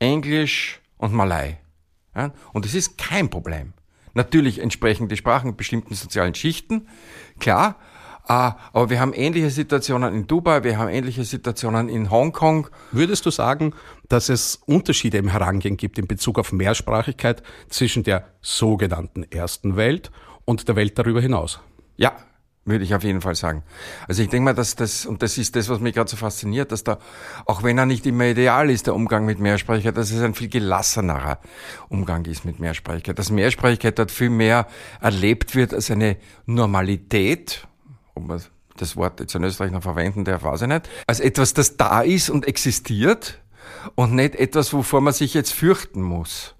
S6: Englisch und Malai. Ja? Und es ist kein Problem. Natürlich entsprechen die Sprachen bestimmten sozialen Schichten, klar, äh, aber wir haben ähnliche Situationen in Dubai, wir haben ähnliche Situationen in Hongkong.
S1: Würdest du sagen, dass es Unterschiede im Herangehen gibt in Bezug auf Mehrsprachigkeit zwischen der sogenannten ersten Welt und der Welt darüber hinaus?
S6: Ja, würde ich auf jeden Fall sagen. Also ich denke mal, dass das, und das ist das, was mich gerade so fasziniert, dass da, auch wenn er nicht immer ideal ist, der Umgang mit Mehrsprachigkeit, dass es ein viel gelassenerer Umgang ist mit Mehrsprachigkeit. Dass Mehrsprachigkeit dort viel mehr erlebt wird als eine Normalität, ob man das Wort jetzt in Österreich noch verwenden darf, weiß ich nicht, als etwas, das da ist und existiert und nicht etwas, wovor man sich jetzt fürchten muss.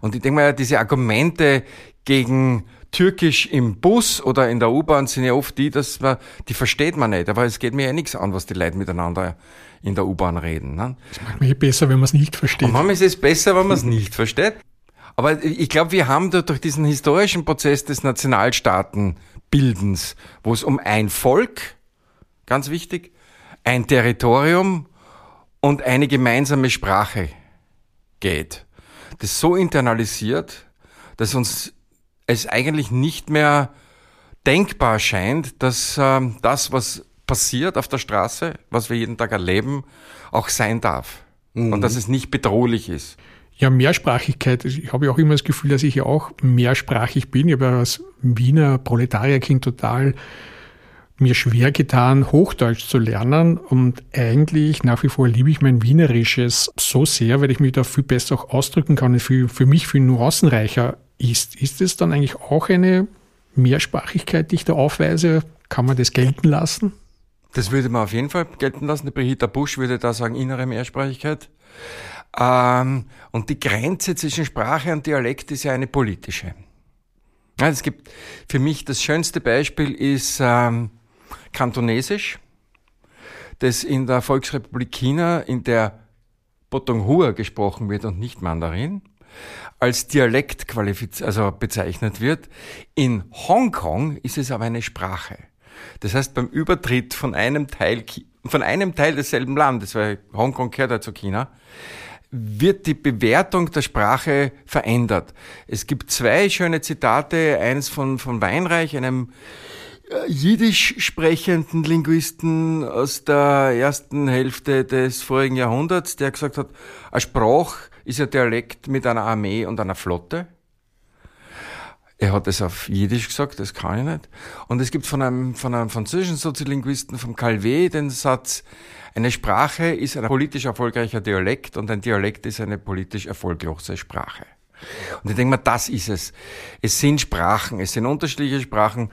S6: Und ich denke mal, diese Argumente gegen Türkisch im Bus oder in der U-Bahn sind ja oft die, dass man, die versteht man nicht. Aber es geht mir ja nichts an, was die Leute miteinander in der U-Bahn reden. Ne?
S5: Manchmal eh besser, wenn man es nicht versteht.
S6: Und manchmal ist es besser, wenn man es nicht versteht. Aber ich glaube, wir haben da durch diesen historischen Prozess des Nationalstaatenbildens, wo es um ein Volk, ganz wichtig, ein Territorium und eine gemeinsame Sprache geht, das so internalisiert, dass uns es eigentlich nicht mehr denkbar scheint, dass ähm, das, was passiert auf der Straße, was wir jeden Tag erleben, auch sein darf. Und dass es nicht bedrohlich ist.
S5: Ja, Mehrsprachigkeit. Ich habe ja auch immer das Gefühl, dass ich ja auch mehrsprachig bin. Ich habe ja als Wiener Proletarierkind total mir schwer getan, Hochdeutsch zu lernen. Und eigentlich nach wie vor liebe ich mein Wienerisches so sehr, weil ich mich da viel besser auch ausdrücken kann und für, für mich viel nuancenreicher ist. Ist es dann eigentlich auch eine Mehrsprachigkeit, die ich da aufweise? Kann man das gelten lassen?
S6: Das würde man auf jeden Fall gelten lassen. Die Brigitta Busch würde da sagen, innere Mehrsprachigkeit. Ähm, und die Grenze zwischen Sprache und Dialekt ist ja eine politische. Ja, es gibt für mich das schönste Beispiel ist ähm, Kantonesisch, das in der Volksrepublik China in der Botonghua gesprochen wird und nicht Mandarin, als Dialekt qualifiz also bezeichnet wird. In Hongkong ist es aber eine Sprache. Das heißt, beim Übertritt von einem Teil, von einem Teil desselben Landes, weil Hongkong gehört ja zu China, wird die Bewertung der Sprache verändert. Es gibt zwei schöne Zitate, eines von, von Weinreich, einem äh, jiddisch sprechenden Linguisten aus der ersten Hälfte des vorigen Jahrhunderts, der gesagt hat, ein Sprach ist ein Dialekt mit einer Armee und einer Flotte. Er hat es auf Jiddisch gesagt, das kann ich nicht. Und es gibt von einem, von einem französischen Soziolinguisten, vom Calvé, den Satz, eine Sprache ist ein politisch erfolgreicher Dialekt und ein Dialekt ist eine politisch erfolglose Sprache. Und ich denke mal, das ist es. Es sind Sprachen, es sind unterschiedliche Sprachen.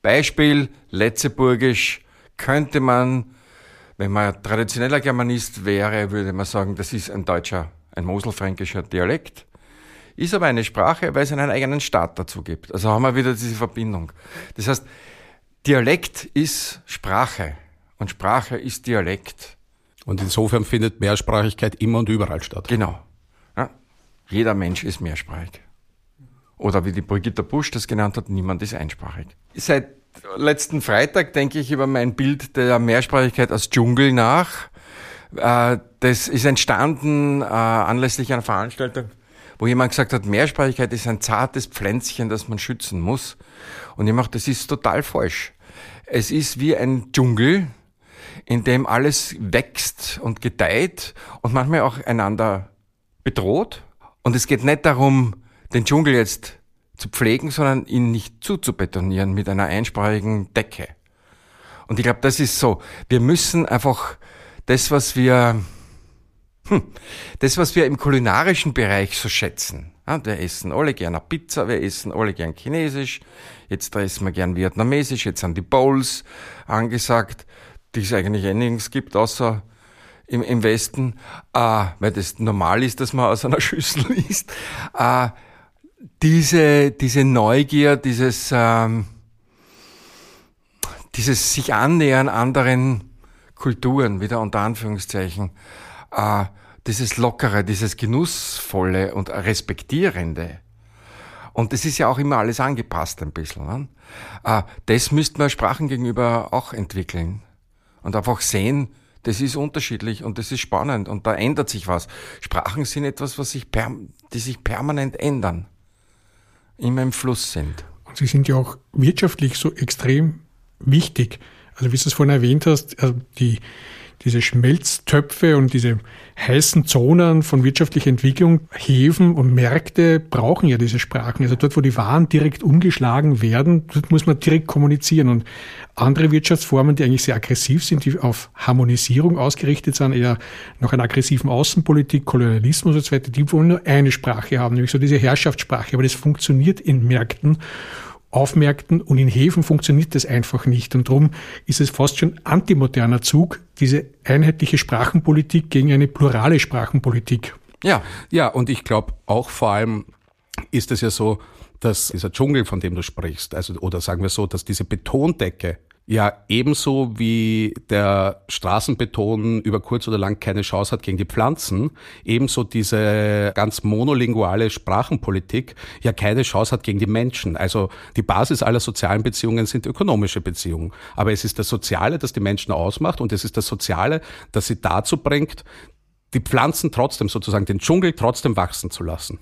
S6: Beispiel Letzeburgisch könnte man, wenn man traditioneller Germanist wäre, würde man sagen, das ist ein deutscher, ein moselfränkischer Dialekt. Ist aber eine Sprache, weil es einen eigenen Staat dazu gibt. Also haben wir wieder diese Verbindung. Das heißt, Dialekt ist Sprache. Und Sprache ist Dialekt.
S1: Und insofern findet Mehrsprachigkeit immer und überall statt.
S6: Genau. Ja, jeder Mensch ist mehrsprachig. Oder wie die Brigitte Busch das genannt hat, niemand ist einsprachig. Seit letzten Freitag denke ich über mein Bild der Mehrsprachigkeit als Dschungel nach. Äh, das ist entstanden äh, anlässlich einer Veranstaltung, wo jemand gesagt hat, Mehrsprachigkeit ist ein zartes Pflänzchen, das man schützen muss. Und ich mache, das ist total falsch. Es ist wie ein Dschungel, in dem alles wächst und gedeiht und manchmal auch einander bedroht. Und es geht nicht darum, den Dschungel jetzt zu pflegen, sondern ihn nicht zuzubetonieren mit einer einsprachigen Decke. Und ich glaube, das ist so. Wir müssen einfach das, was wir, hm, das, was wir im kulinarischen Bereich so schätzen. Ja, wir essen alle gerne Pizza, wir essen alle gern Chinesisch, jetzt essen wir gern Vietnamesisch, jetzt sind die Bowls angesagt die es eigentlich eh nirgends gibt, außer im, im Westen, äh, weil das normal ist, dass man aus einer Schüssel isst. Äh, diese, diese Neugier, dieses, ähm, dieses sich annähern anderen Kulturen, wieder unter Anführungszeichen, äh, dieses Lockere, dieses Genussvolle und Respektierende. Und das ist ja auch immer alles angepasst ein bisschen. Ne? Äh, das müsste man Sprachen gegenüber auch entwickeln und einfach sehen, das ist unterschiedlich und das ist spannend und da ändert sich was. Sprachen sind etwas, was sich die sich permanent ändern, immer im Fluss sind.
S5: Und sie sind ja auch wirtschaftlich so extrem wichtig. Also wie du es vorhin erwähnt hast, also die, diese Schmelztöpfe und diese heißen Zonen von wirtschaftlicher Entwicklung, Häfen und Märkte brauchen ja diese Sprachen. Also dort, wo die Waren direkt umgeschlagen werden, dort muss man direkt kommunizieren. Und andere Wirtschaftsformen, die eigentlich sehr aggressiv sind, die auf Harmonisierung ausgerichtet sind, eher nach einer aggressiven Außenpolitik, Kolonialismus und so weiter, die wollen nur eine Sprache haben, nämlich so diese Herrschaftssprache. Aber das funktioniert in Märkten auf Märkten und in Häfen funktioniert das einfach nicht. Und darum ist es fast schon antimoderner Zug, diese einheitliche Sprachenpolitik gegen eine plurale Sprachenpolitik.
S1: Ja, ja, und ich glaube auch vor allem ist es ja so, dass dieser Dschungel, von dem du sprichst, also oder sagen wir so, dass diese Betondecke ja ebenso wie der Straßenbeton über kurz oder lang keine Chance hat gegen die Pflanzen, ebenso diese ganz monolinguale Sprachenpolitik ja keine Chance hat gegen die Menschen. Also die Basis aller sozialen Beziehungen sind ökonomische Beziehungen. Aber es ist das Soziale, das die Menschen ausmacht und es ist das Soziale, das sie dazu bringt, die Pflanzen trotzdem sozusagen, den Dschungel trotzdem wachsen zu lassen.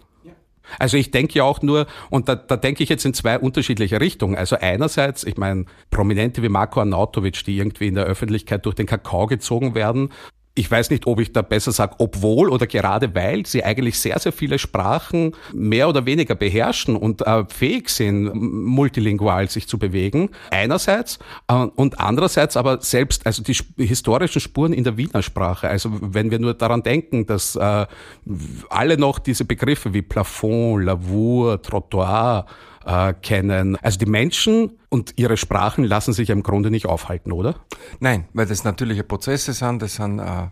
S1: Also ich denke ja auch nur, und da, da denke ich jetzt in zwei unterschiedliche Richtungen. Also einerseits, ich meine, Prominente wie Marco Arnautovic, die irgendwie in der Öffentlichkeit durch den Kakao gezogen werden, ich weiß nicht, ob ich da besser sage, obwohl oder gerade weil sie eigentlich sehr, sehr viele Sprachen mehr oder weniger beherrschen und äh, fähig sind, multilingual sich zu bewegen. Einerseits äh, und andererseits aber selbst, also die historischen Spuren in der Wiener Sprache. Also wenn wir nur daran denken, dass äh, alle noch diese Begriffe wie Plafond, Lavour, Trottoir, äh, kennen. Also die Menschen und ihre Sprachen lassen sich im Grunde nicht aufhalten, oder?
S6: Nein, weil das natürliche Prozesse sind, das sind äh,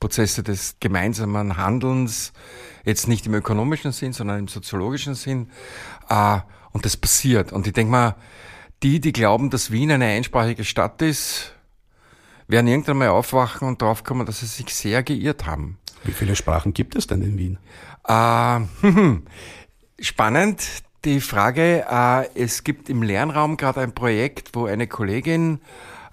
S6: Prozesse des gemeinsamen Handelns, jetzt nicht im ökonomischen Sinn, sondern im soziologischen Sinn. Äh, Und das passiert. Und ich denke mal, die, die glauben, dass Wien eine einsprachige Stadt ist, werden irgendwann mal aufwachen und draufkommen, dass sie sich sehr geirrt haben.
S1: Wie viele Sprachen gibt es denn in Wien?
S6: Äh, spannend die Frage. Äh, es gibt im Lernraum gerade ein Projekt, wo eine Kollegin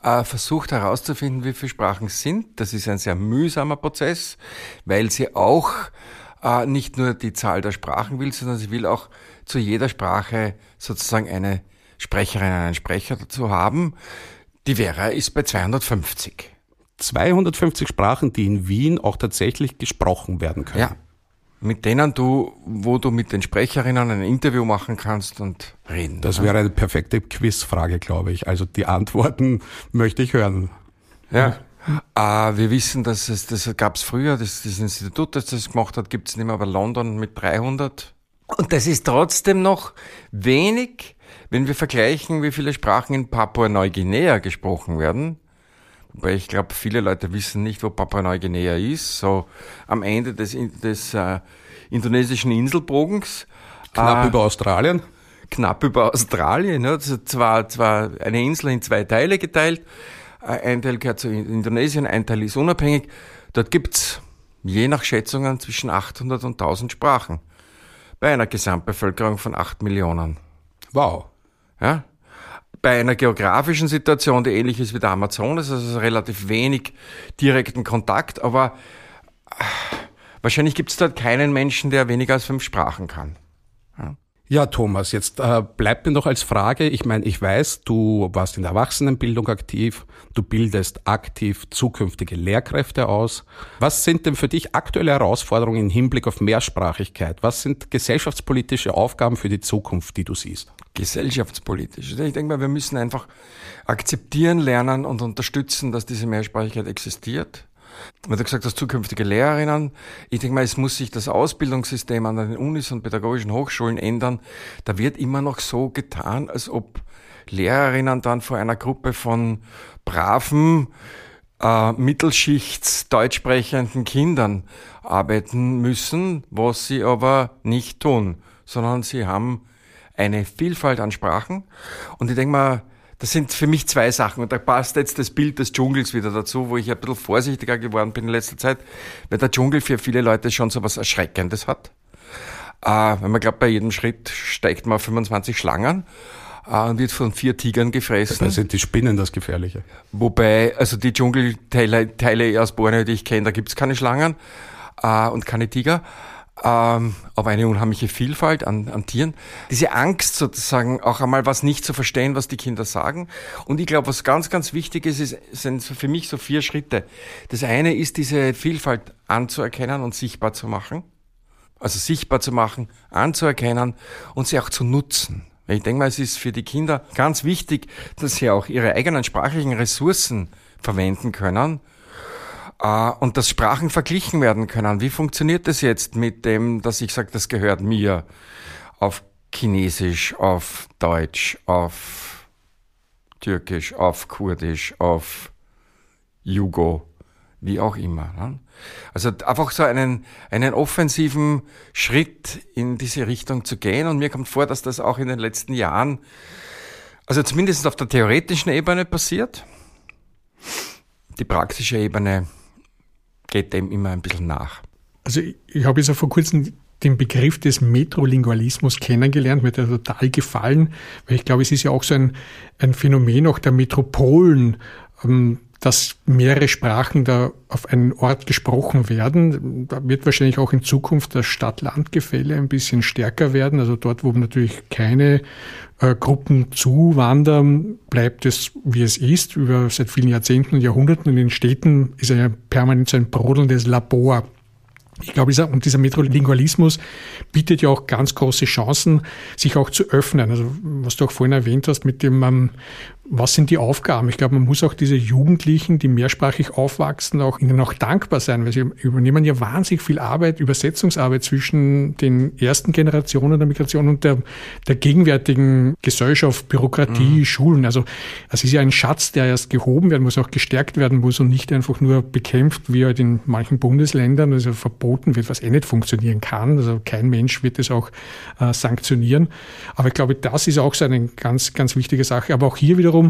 S6: äh, versucht herauszufinden, wie viele Sprachen es sind. Das ist ein sehr mühsamer Prozess, weil sie auch äh, nicht nur die Zahl der Sprachen will, sondern sie will auch zu jeder Sprache sozusagen eine Sprecherin, einen Sprecher dazu haben. Die Vera ist bei 250.
S1: 250 Sprachen, die in Wien auch tatsächlich gesprochen werden können.
S6: Ja. Mit denen du, wo du mit den Sprecherinnen ein Interview machen kannst und reden.
S1: Das wäre eine perfekte Quizfrage, glaube ich. Also die Antworten möchte ich hören.
S6: Ja. Äh, wir wissen, dass es, das gab es früher, das, das Institut, das das gemacht hat, gibt es nicht mehr, aber London mit 300. Und das ist trotzdem noch wenig, wenn wir vergleichen, wie viele Sprachen in Papua-Neuguinea gesprochen werden. Wobei ich glaube, viele Leute wissen nicht, wo Papua-Neuguinea ist. So am Ende des, des äh, indonesischen Inselbogens.
S1: Knapp
S6: Äh,
S1: über Australien.
S6: knapp über Australien. Ja. Ist zwar, zwar eine Insel in zwei Teile geteilt. Äh, Ein Teil gehört zu Indonesien, ein Teil ist unabhängig. Dort gibt's je nach Schätzungen zwischen 800 und 1000 Sprachen. Bei einer Gesamtbevölkerung von 8 Millionen.
S1: Wow.
S6: Ja? Bei einer geografischen Situation, die ähnlich ist wie der Amazonas, also relativ wenig direkten Kontakt, aber äh, wahrscheinlich gibt's dort keinen Menschen, der weniger als fünf Sprachen kann.
S1: Ja, Thomas, jetzt äh, bleibt mir noch als Frage, ich meine, ich weiß, du warst in der Erwachsenenbildung aktiv, du bildest aktiv zukünftige Lehrkräfte aus. Was sind denn für dich aktuelle Herausforderungen im Hinblick auf Mehrsprachigkeit? Was sind gesellschaftspolitische Aufgaben für die Zukunft, die du siehst?
S6: gesellschaftspolitisch. Ich denke mal, wir müssen einfach akzeptieren lernen und unterstützen, dass diese Mehrsprachigkeit existiert. Weil du gesagt hast, zukünftige Lehrerinnen. Ich denke mal, es muss sich das Ausbildungssystem an den Unis und pädagogischen Hochschulen ändern. Da wird immer noch so getan, als ob Lehrerinnen dann vor einer Gruppe von braven, äh, Mittelschichts deutsch sprechenden Kindern arbeiten müssen, was sie aber nicht tun, sondern sie haben eine Vielfalt an Sprachen. Und ich denke mal, das sind für mich zwei Sachen. Und da passt jetzt das Bild des Dschungels wieder dazu, wo ich ein bisschen vorsichtiger geworden bin in letzter Zeit, weil der Dschungel für viele Leute schon so was Erschreckendes hat. Äh, wenn man glaubt, bei jedem Schritt steigt man auf 25 Schlangen äh, und wird von vier Tigern gefressen.
S1: Da sind die Spinnen das Gefährliche.
S6: Wobei, also die Dschungelteile Teile aus Borneo, die ich kenne, da gibt's keine Schlangen äh, und keine Tiger. Ähm, aber eine unheimliche Vielfalt an, an Tieren. Diese Angst sozusagen, auch einmal was nicht zu verstehen, was die Kinder sagen. Und ich glaube, was ganz, ganz wichtig ist, ist, sind für mich so vier Schritte. Das eine ist, diese Vielfalt anzuerkennen und sichtbar zu machen. Also sichtbar zu machen, anzuerkennen und sie auch zu nutzen. Ich denke mal, es ist für die Kinder ganz wichtig, dass sie auch ihre eigenen sprachlichen Ressourcen verwenden können und dass Sprachen verglichen werden können. Wie funktioniert das jetzt mit dem, dass ich sage, das gehört mir auf Chinesisch, auf Deutsch, auf Türkisch, auf Kurdisch, auf Jugo, wie auch immer. Ne? Also einfach so einen, einen offensiven Schritt in diese Richtung zu gehen. Und mir kommt vor, dass das auch in den letzten Jahren, also zumindest auf der theoretischen Ebene passiert. Die praktische Ebene geht dem immer ein bisschen nach.
S5: Also ich, ich habe jetzt auch vor kurzem den Begriff des Metrolingualismus kennengelernt, mir hat er total gefallen, weil ich glaube, es ist ja auch so ein, ein Phänomen auch der Metropolen, ähm, dass mehrere Sprachen da auf einen Ort gesprochen werden. Da wird wahrscheinlich auch in Zukunft das Stadt-Land-Gefälle ein bisschen stärker werden. Also dort, wo natürlich keine äh, Gruppen zuwandern, bleibt es, wie es ist, über seit vielen Jahrzehnten und Jahrhunderten. In den Städten ist ja permanent so ein brodelndes Labor. Ich glaube, dieser, und dieser Metrolingualismus bietet ja auch ganz große Chancen, sich auch zu öffnen. Also, was du auch vorhin erwähnt hast, mit dem, ähm, was sind die Aufgaben? Ich glaube, man muss auch diese Jugendlichen, die mehrsprachig aufwachsen, auch ihnen auch dankbar sein, weil sie übernehmen ja wahnsinnig viel Arbeit, Übersetzungsarbeit zwischen den ersten Generationen der Migration und der, der gegenwärtigen Gesellschaft, Bürokratie, mhm. Schulen. Also es ist ja ein Schatz, der erst gehoben werden muss, auch gestärkt werden muss und nicht einfach nur bekämpft, wie halt in manchen Bundesländern, also verboten wird, was eh nicht funktionieren kann. Also kein Mensch wird es auch äh, sanktionieren. Aber ich glaube, das ist auch so eine ganz, ganz wichtige Sache. Aber auch hier wiederum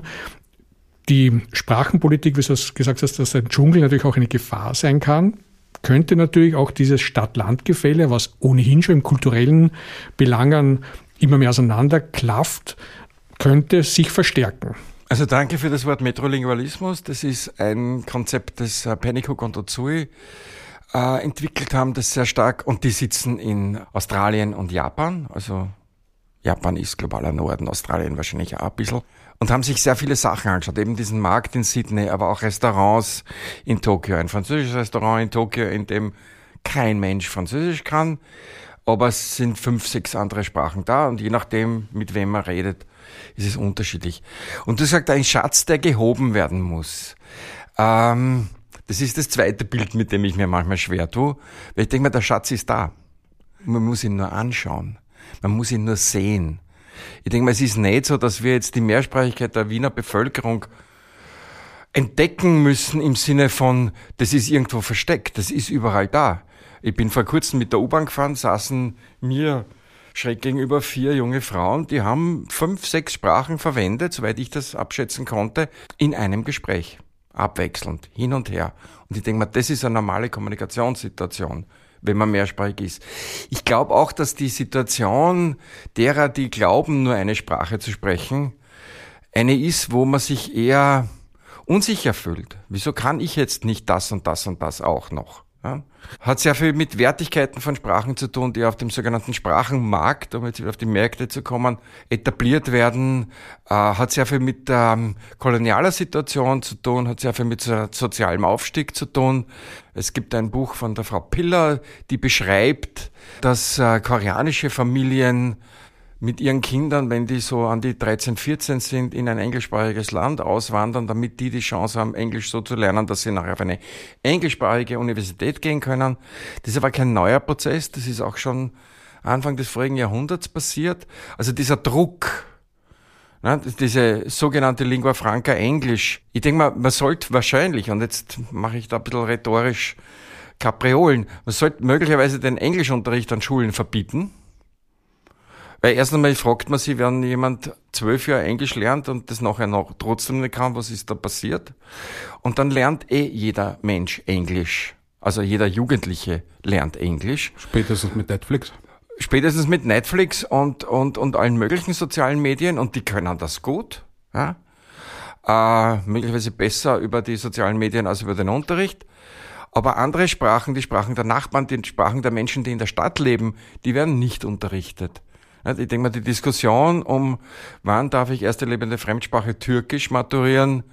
S5: die Sprachenpolitik, wie du gesagt hast, dass ein Dschungel natürlich auch eine Gefahr sein kann, könnte natürlich auch dieses Stadt-Land-Gefälle, was ohnehin schon im kulturellen Belangen immer mehr auseinanderklafft, könnte sich verstärken.
S6: Also danke für das Wort Metrolingualismus. Das ist ein Konzept, das äh, Pennycook und Otsui äh, entwickelt haben, das sehr stark, und die sitzen in Australien und Japan, also Japan ist globaler Norden, Australien wahrscheinlich auch ein bisschen. Und haben sich sehr viele Sachen angeschaut. Eben diesen Markt in Sydney, aber auch Restaurants in Tokio. Ein französisches Restaurant in Tokio, in dem kein Mensch Französisch kann. Aber es sind fünf, sechs andere Sprachen da und je nachdem, mit wem man redet, ist es unterschiedlich. Und du sagst, ein Schatz, der gehoben werden muss. Ähm, das ist das zweite Bild, mit dem ich mir manchmal schwer tue. Weil ich denke mir, der Schatz ist da. Man muss ihn nur anschauen. Man muss ihn nur sehen. Ich denke mal, es ist nicht so, dass wir jetzt die Mehrsprachigkeit der Wiener Bevölkerung entdecken müssen im Sinne von, das ist irgendwo versteckt, das ist überall da. Ich bin vor kurzem mit der U-Bahn gefahren, saßen mir schräg gegenüber vier junge Frauen, die haben fünf, sechs Sprachen verwendet, soweit ich das abschätzen konnte, in einem Gespräch. Abwechselnd, hin und her. Und ich denke mal, das ist eine normale Kommunikationssituation wenn man mehrsprachig ist. Ich glaube auch, dass die Situation derer, die glauben, nur eine Sprache zu sprechen, eine ist, wo man sich eher unsicher fühlt. Wieso kann ich jetzt nicht das und das und das auch noch? Ja? Hat sehr viel mit Wertigkeiten von Sprachen zu tun, die auf dem sogenannten Sprachenmarkt, um jetzt wieder auf die Märkte zu kommen, etabliert werden. Äh, hat sehr viel mit ähm, kolonialer Situation zu tun, hat sehr viel mit so, sozialem Aufstieg zu tun. Es gibt ein Buch von der Frau Piller, die beschreibt, dass äh, koreanische Familien mit ihren Kindern, wenn die so an die 13, 14 sind, in ein englischsprachiges Land auswandern, damit die die Chance haben, Englisch so zu lernen, dass sie nachher auf eine englischsprachige Universität gehen können. Das ist aber kein neuer Prozess, das ist auch schon Anfang des vorigen Jahrhunderts passiert. Also dieser Druck, ne, diese sogenannte Lingua Franca Englisch. Ich denke mal, man sollte wahrscheinlich, und jetzt mache ich da ein bisschen rhetorisch Kapriolen, man sollte möglicherweise den Englischunterricht an Schulen verbieten weil erst einmal fragt man sich, wenn jemand zwölf Jahre Englisch lernt und das nachher noch trotzdem nicht kann, was ist da passiert? Und dann lernt eh jeder Mensch Englisch. Also jeder Jugendliche lernt Englisch.
S1: Spätestens mit Netflix.
S6: Spätestens mit Netflix und, und, und allen möglichen sozialen Medien und die können das gut. Ja? Äh, möglicherweise besser über die sozialen Medien als über den Unterricht. Aber andere Sprachen, die Sprachen der Nachbarn, die Sprachen der Menschen, die in der Stadt leben, die werden nicht unterrichtet. Ich denke mal, die Diskussion um, wann darf ich erste lebende Fremdsprache Türkisch maturieren,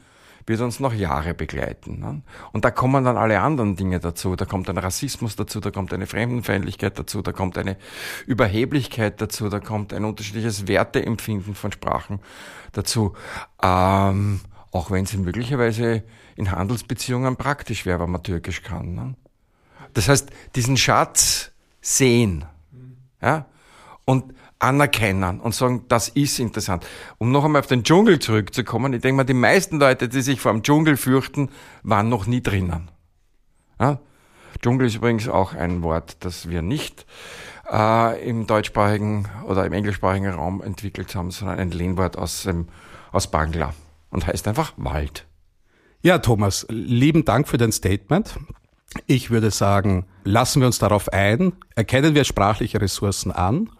S6: wird uns noch Jahre begleiten. Ne? Und da kommen dann alle anderen Dinge dazu. Da kommt ein Rassismus dazu, da kommt eine Fremdenfeindlichkeit dazu, da kommt eine Überheblichkeit dazu, da kommt ein unterschiedliches Werteempfinden von Sprachen dazu. Ähm, auch wenn es möglicherweise in Handelsbeziehungen praktisch wäre, wenn man Türkisch kann. Ne? Das heißt, diesen Schatz sehen. Ja? Und anerkennen und sagen, das ist interessant. Um noch einmal auf den Dschungel zurückzukommen, ich denke mal, die meisten Leute, die sich vor dem Dschungel fürchten, waren noch nie drinnen. Ja? Dschungel ist übrigens auch ein Wort, das wir nicht äh, im deutschsprachigen oder im englischsprachigen Raum entwickelt haben, sondern ein Lehnwort aus, dem, aus Bangla und heißt einfach Wald.
S1: Ja, Thomas, lieben Dank für dein Statement. Ich würde sagen, lassen wir uns darauf ein, erkennen wir sprachliche Ressourcen an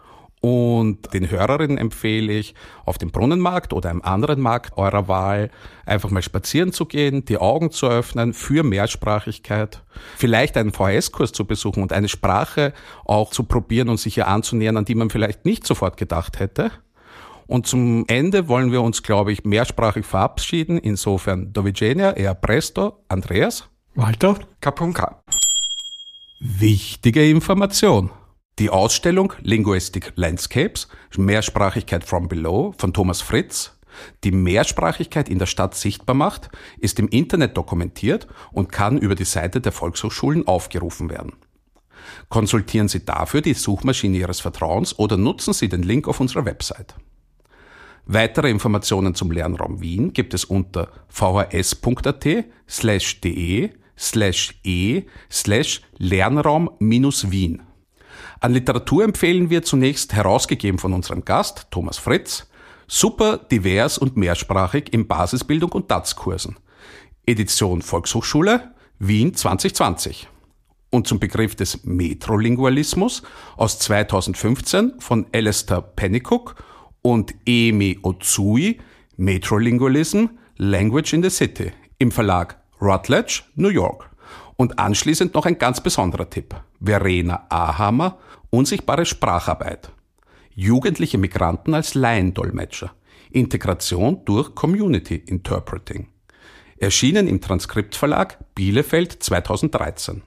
S1: und den Hörerinnen empfehle ich, auf dem Brunnenmarkt oder einem anderen Markt eurer Wahl einfach mal spazieren zu gehen, die Augen zu öffnen für Mehrsprachigkeit, vielleicht einen VHS-Kurs zu besuchen und eine Sprache auch zu probieren und sich ihr anzunähern, an die man vielleicht nicht sofort gedacht hätte. Und zum Ende wollen wir uns, glaube ich, mehrsprachig verabschieden. Insofern, Dovigenia, eher presto, Andreas.
S5: Walter.
S6: Kapunka.
S1: Wichtige Information. Die Ausstellung Linguistic Landscapes, Mehrsprachigkeit from Below von Thomas Fritz, die Mehrsprachigkeit in der Stadt sichtbar macht, ist im Internet dokumentiert und kann über die Seite der Volkshochschulen aufgerufen werden. Konsultieren Sie dafür die Suchmaschine Ihres Vertrauens oder nutzen Sie den Link auf unserer Website. Weitere Informationen zum Lernraum Wien gibt es unter vhs.at slash de slash e slash Lernraum-Wien. An Literatur empfehlen wir zunächst herausgegeben von unserem Gast Thomas Fritz, super divers und mehrsprachig in Basisbildung und DATS-Kursen. Edition Volkshochschule Wien 2020. Und zum Begriff des Metrolingualismus aus 2015 von Alistair Pennycook und Emi Otsui Metrolingualism Language in the City im Verlag Rutledge, New York. Und anschließend noch ein ganz besonderer Tipp. Verena Ahammer, Unsichtbare Spracharbeit. Jugendliche Migranten als Laiendolmetscher. Integration durch Community Interpreting. Erschienen im Transkriptverlag Bielefeld 2013.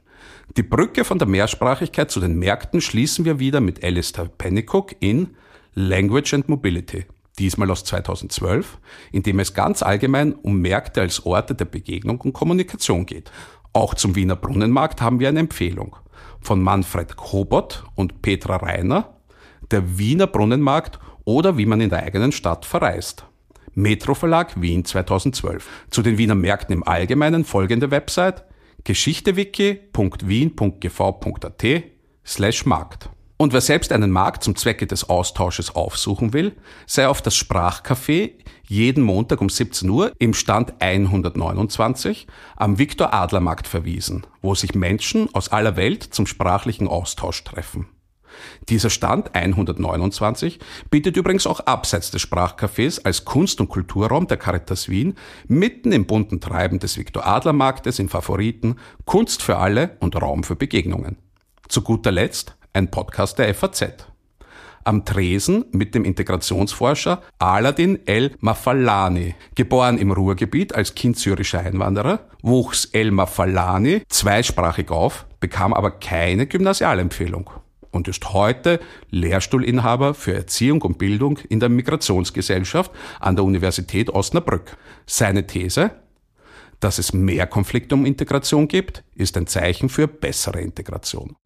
S1: Die Brücke von der Mehrsprachigkeit zu den Märkten schließen wir wieder mit Alistair Pennycook in Language and Mobility, diesmal aus 2012, in dem es ganz allgemein um Märkte als Orte der Begegnung und Kommunikation geht. Auch zum Wiener Brunnenmarkt haben wir eine Empfehlung von Manfred Kobot und Petra Reiner, der Wiener Brunnenmarkt oder wie man in der eigenen Stadt verreist. Metro Verlag Wien 2012. Zu den Wiener Märkten im Allgemeinen folgende Website geschichtewiki.wien.gv.at slash Markt. Und wer selbst einen Markt zum Zwecke des Austausches aufsuchen will, sei auf das Sprachcafé jeden Montag um 17 Uhr im Stand 129 am Viktor Adler Markt verwiesen, wo sich Menschen aus aller Welt zum sprachlichen Austausch treffen. Dieser Stand 129 bietet übrigens auch abseits des Sprachcafés als Kunst- und Kulturraum der Caritas Wien mitten im bunten Treiben des Viktor Adler Marktes in Favoriten Kunst für alle und Raum für Begegnungen. Zu guter Letzt ein Podcast der FAZ. Am Tresen mit dem Integrationsforscher Aladin El Mafalani. Geboren im Ruhrgebiet als Kind syrischer Einwanderer, wuchs El Mafalani zweisprachig auf, bekam aber keine Gymnasialempfehlung und ist heute Lehrstuhlinhaber für Erziehung und Bildung in der Migrationsgesellschaft an der Universität Osnabrück. Seine These? Dass es mehr Konflikte um Integration gibt, ist ein Zeichen für bessere Integration.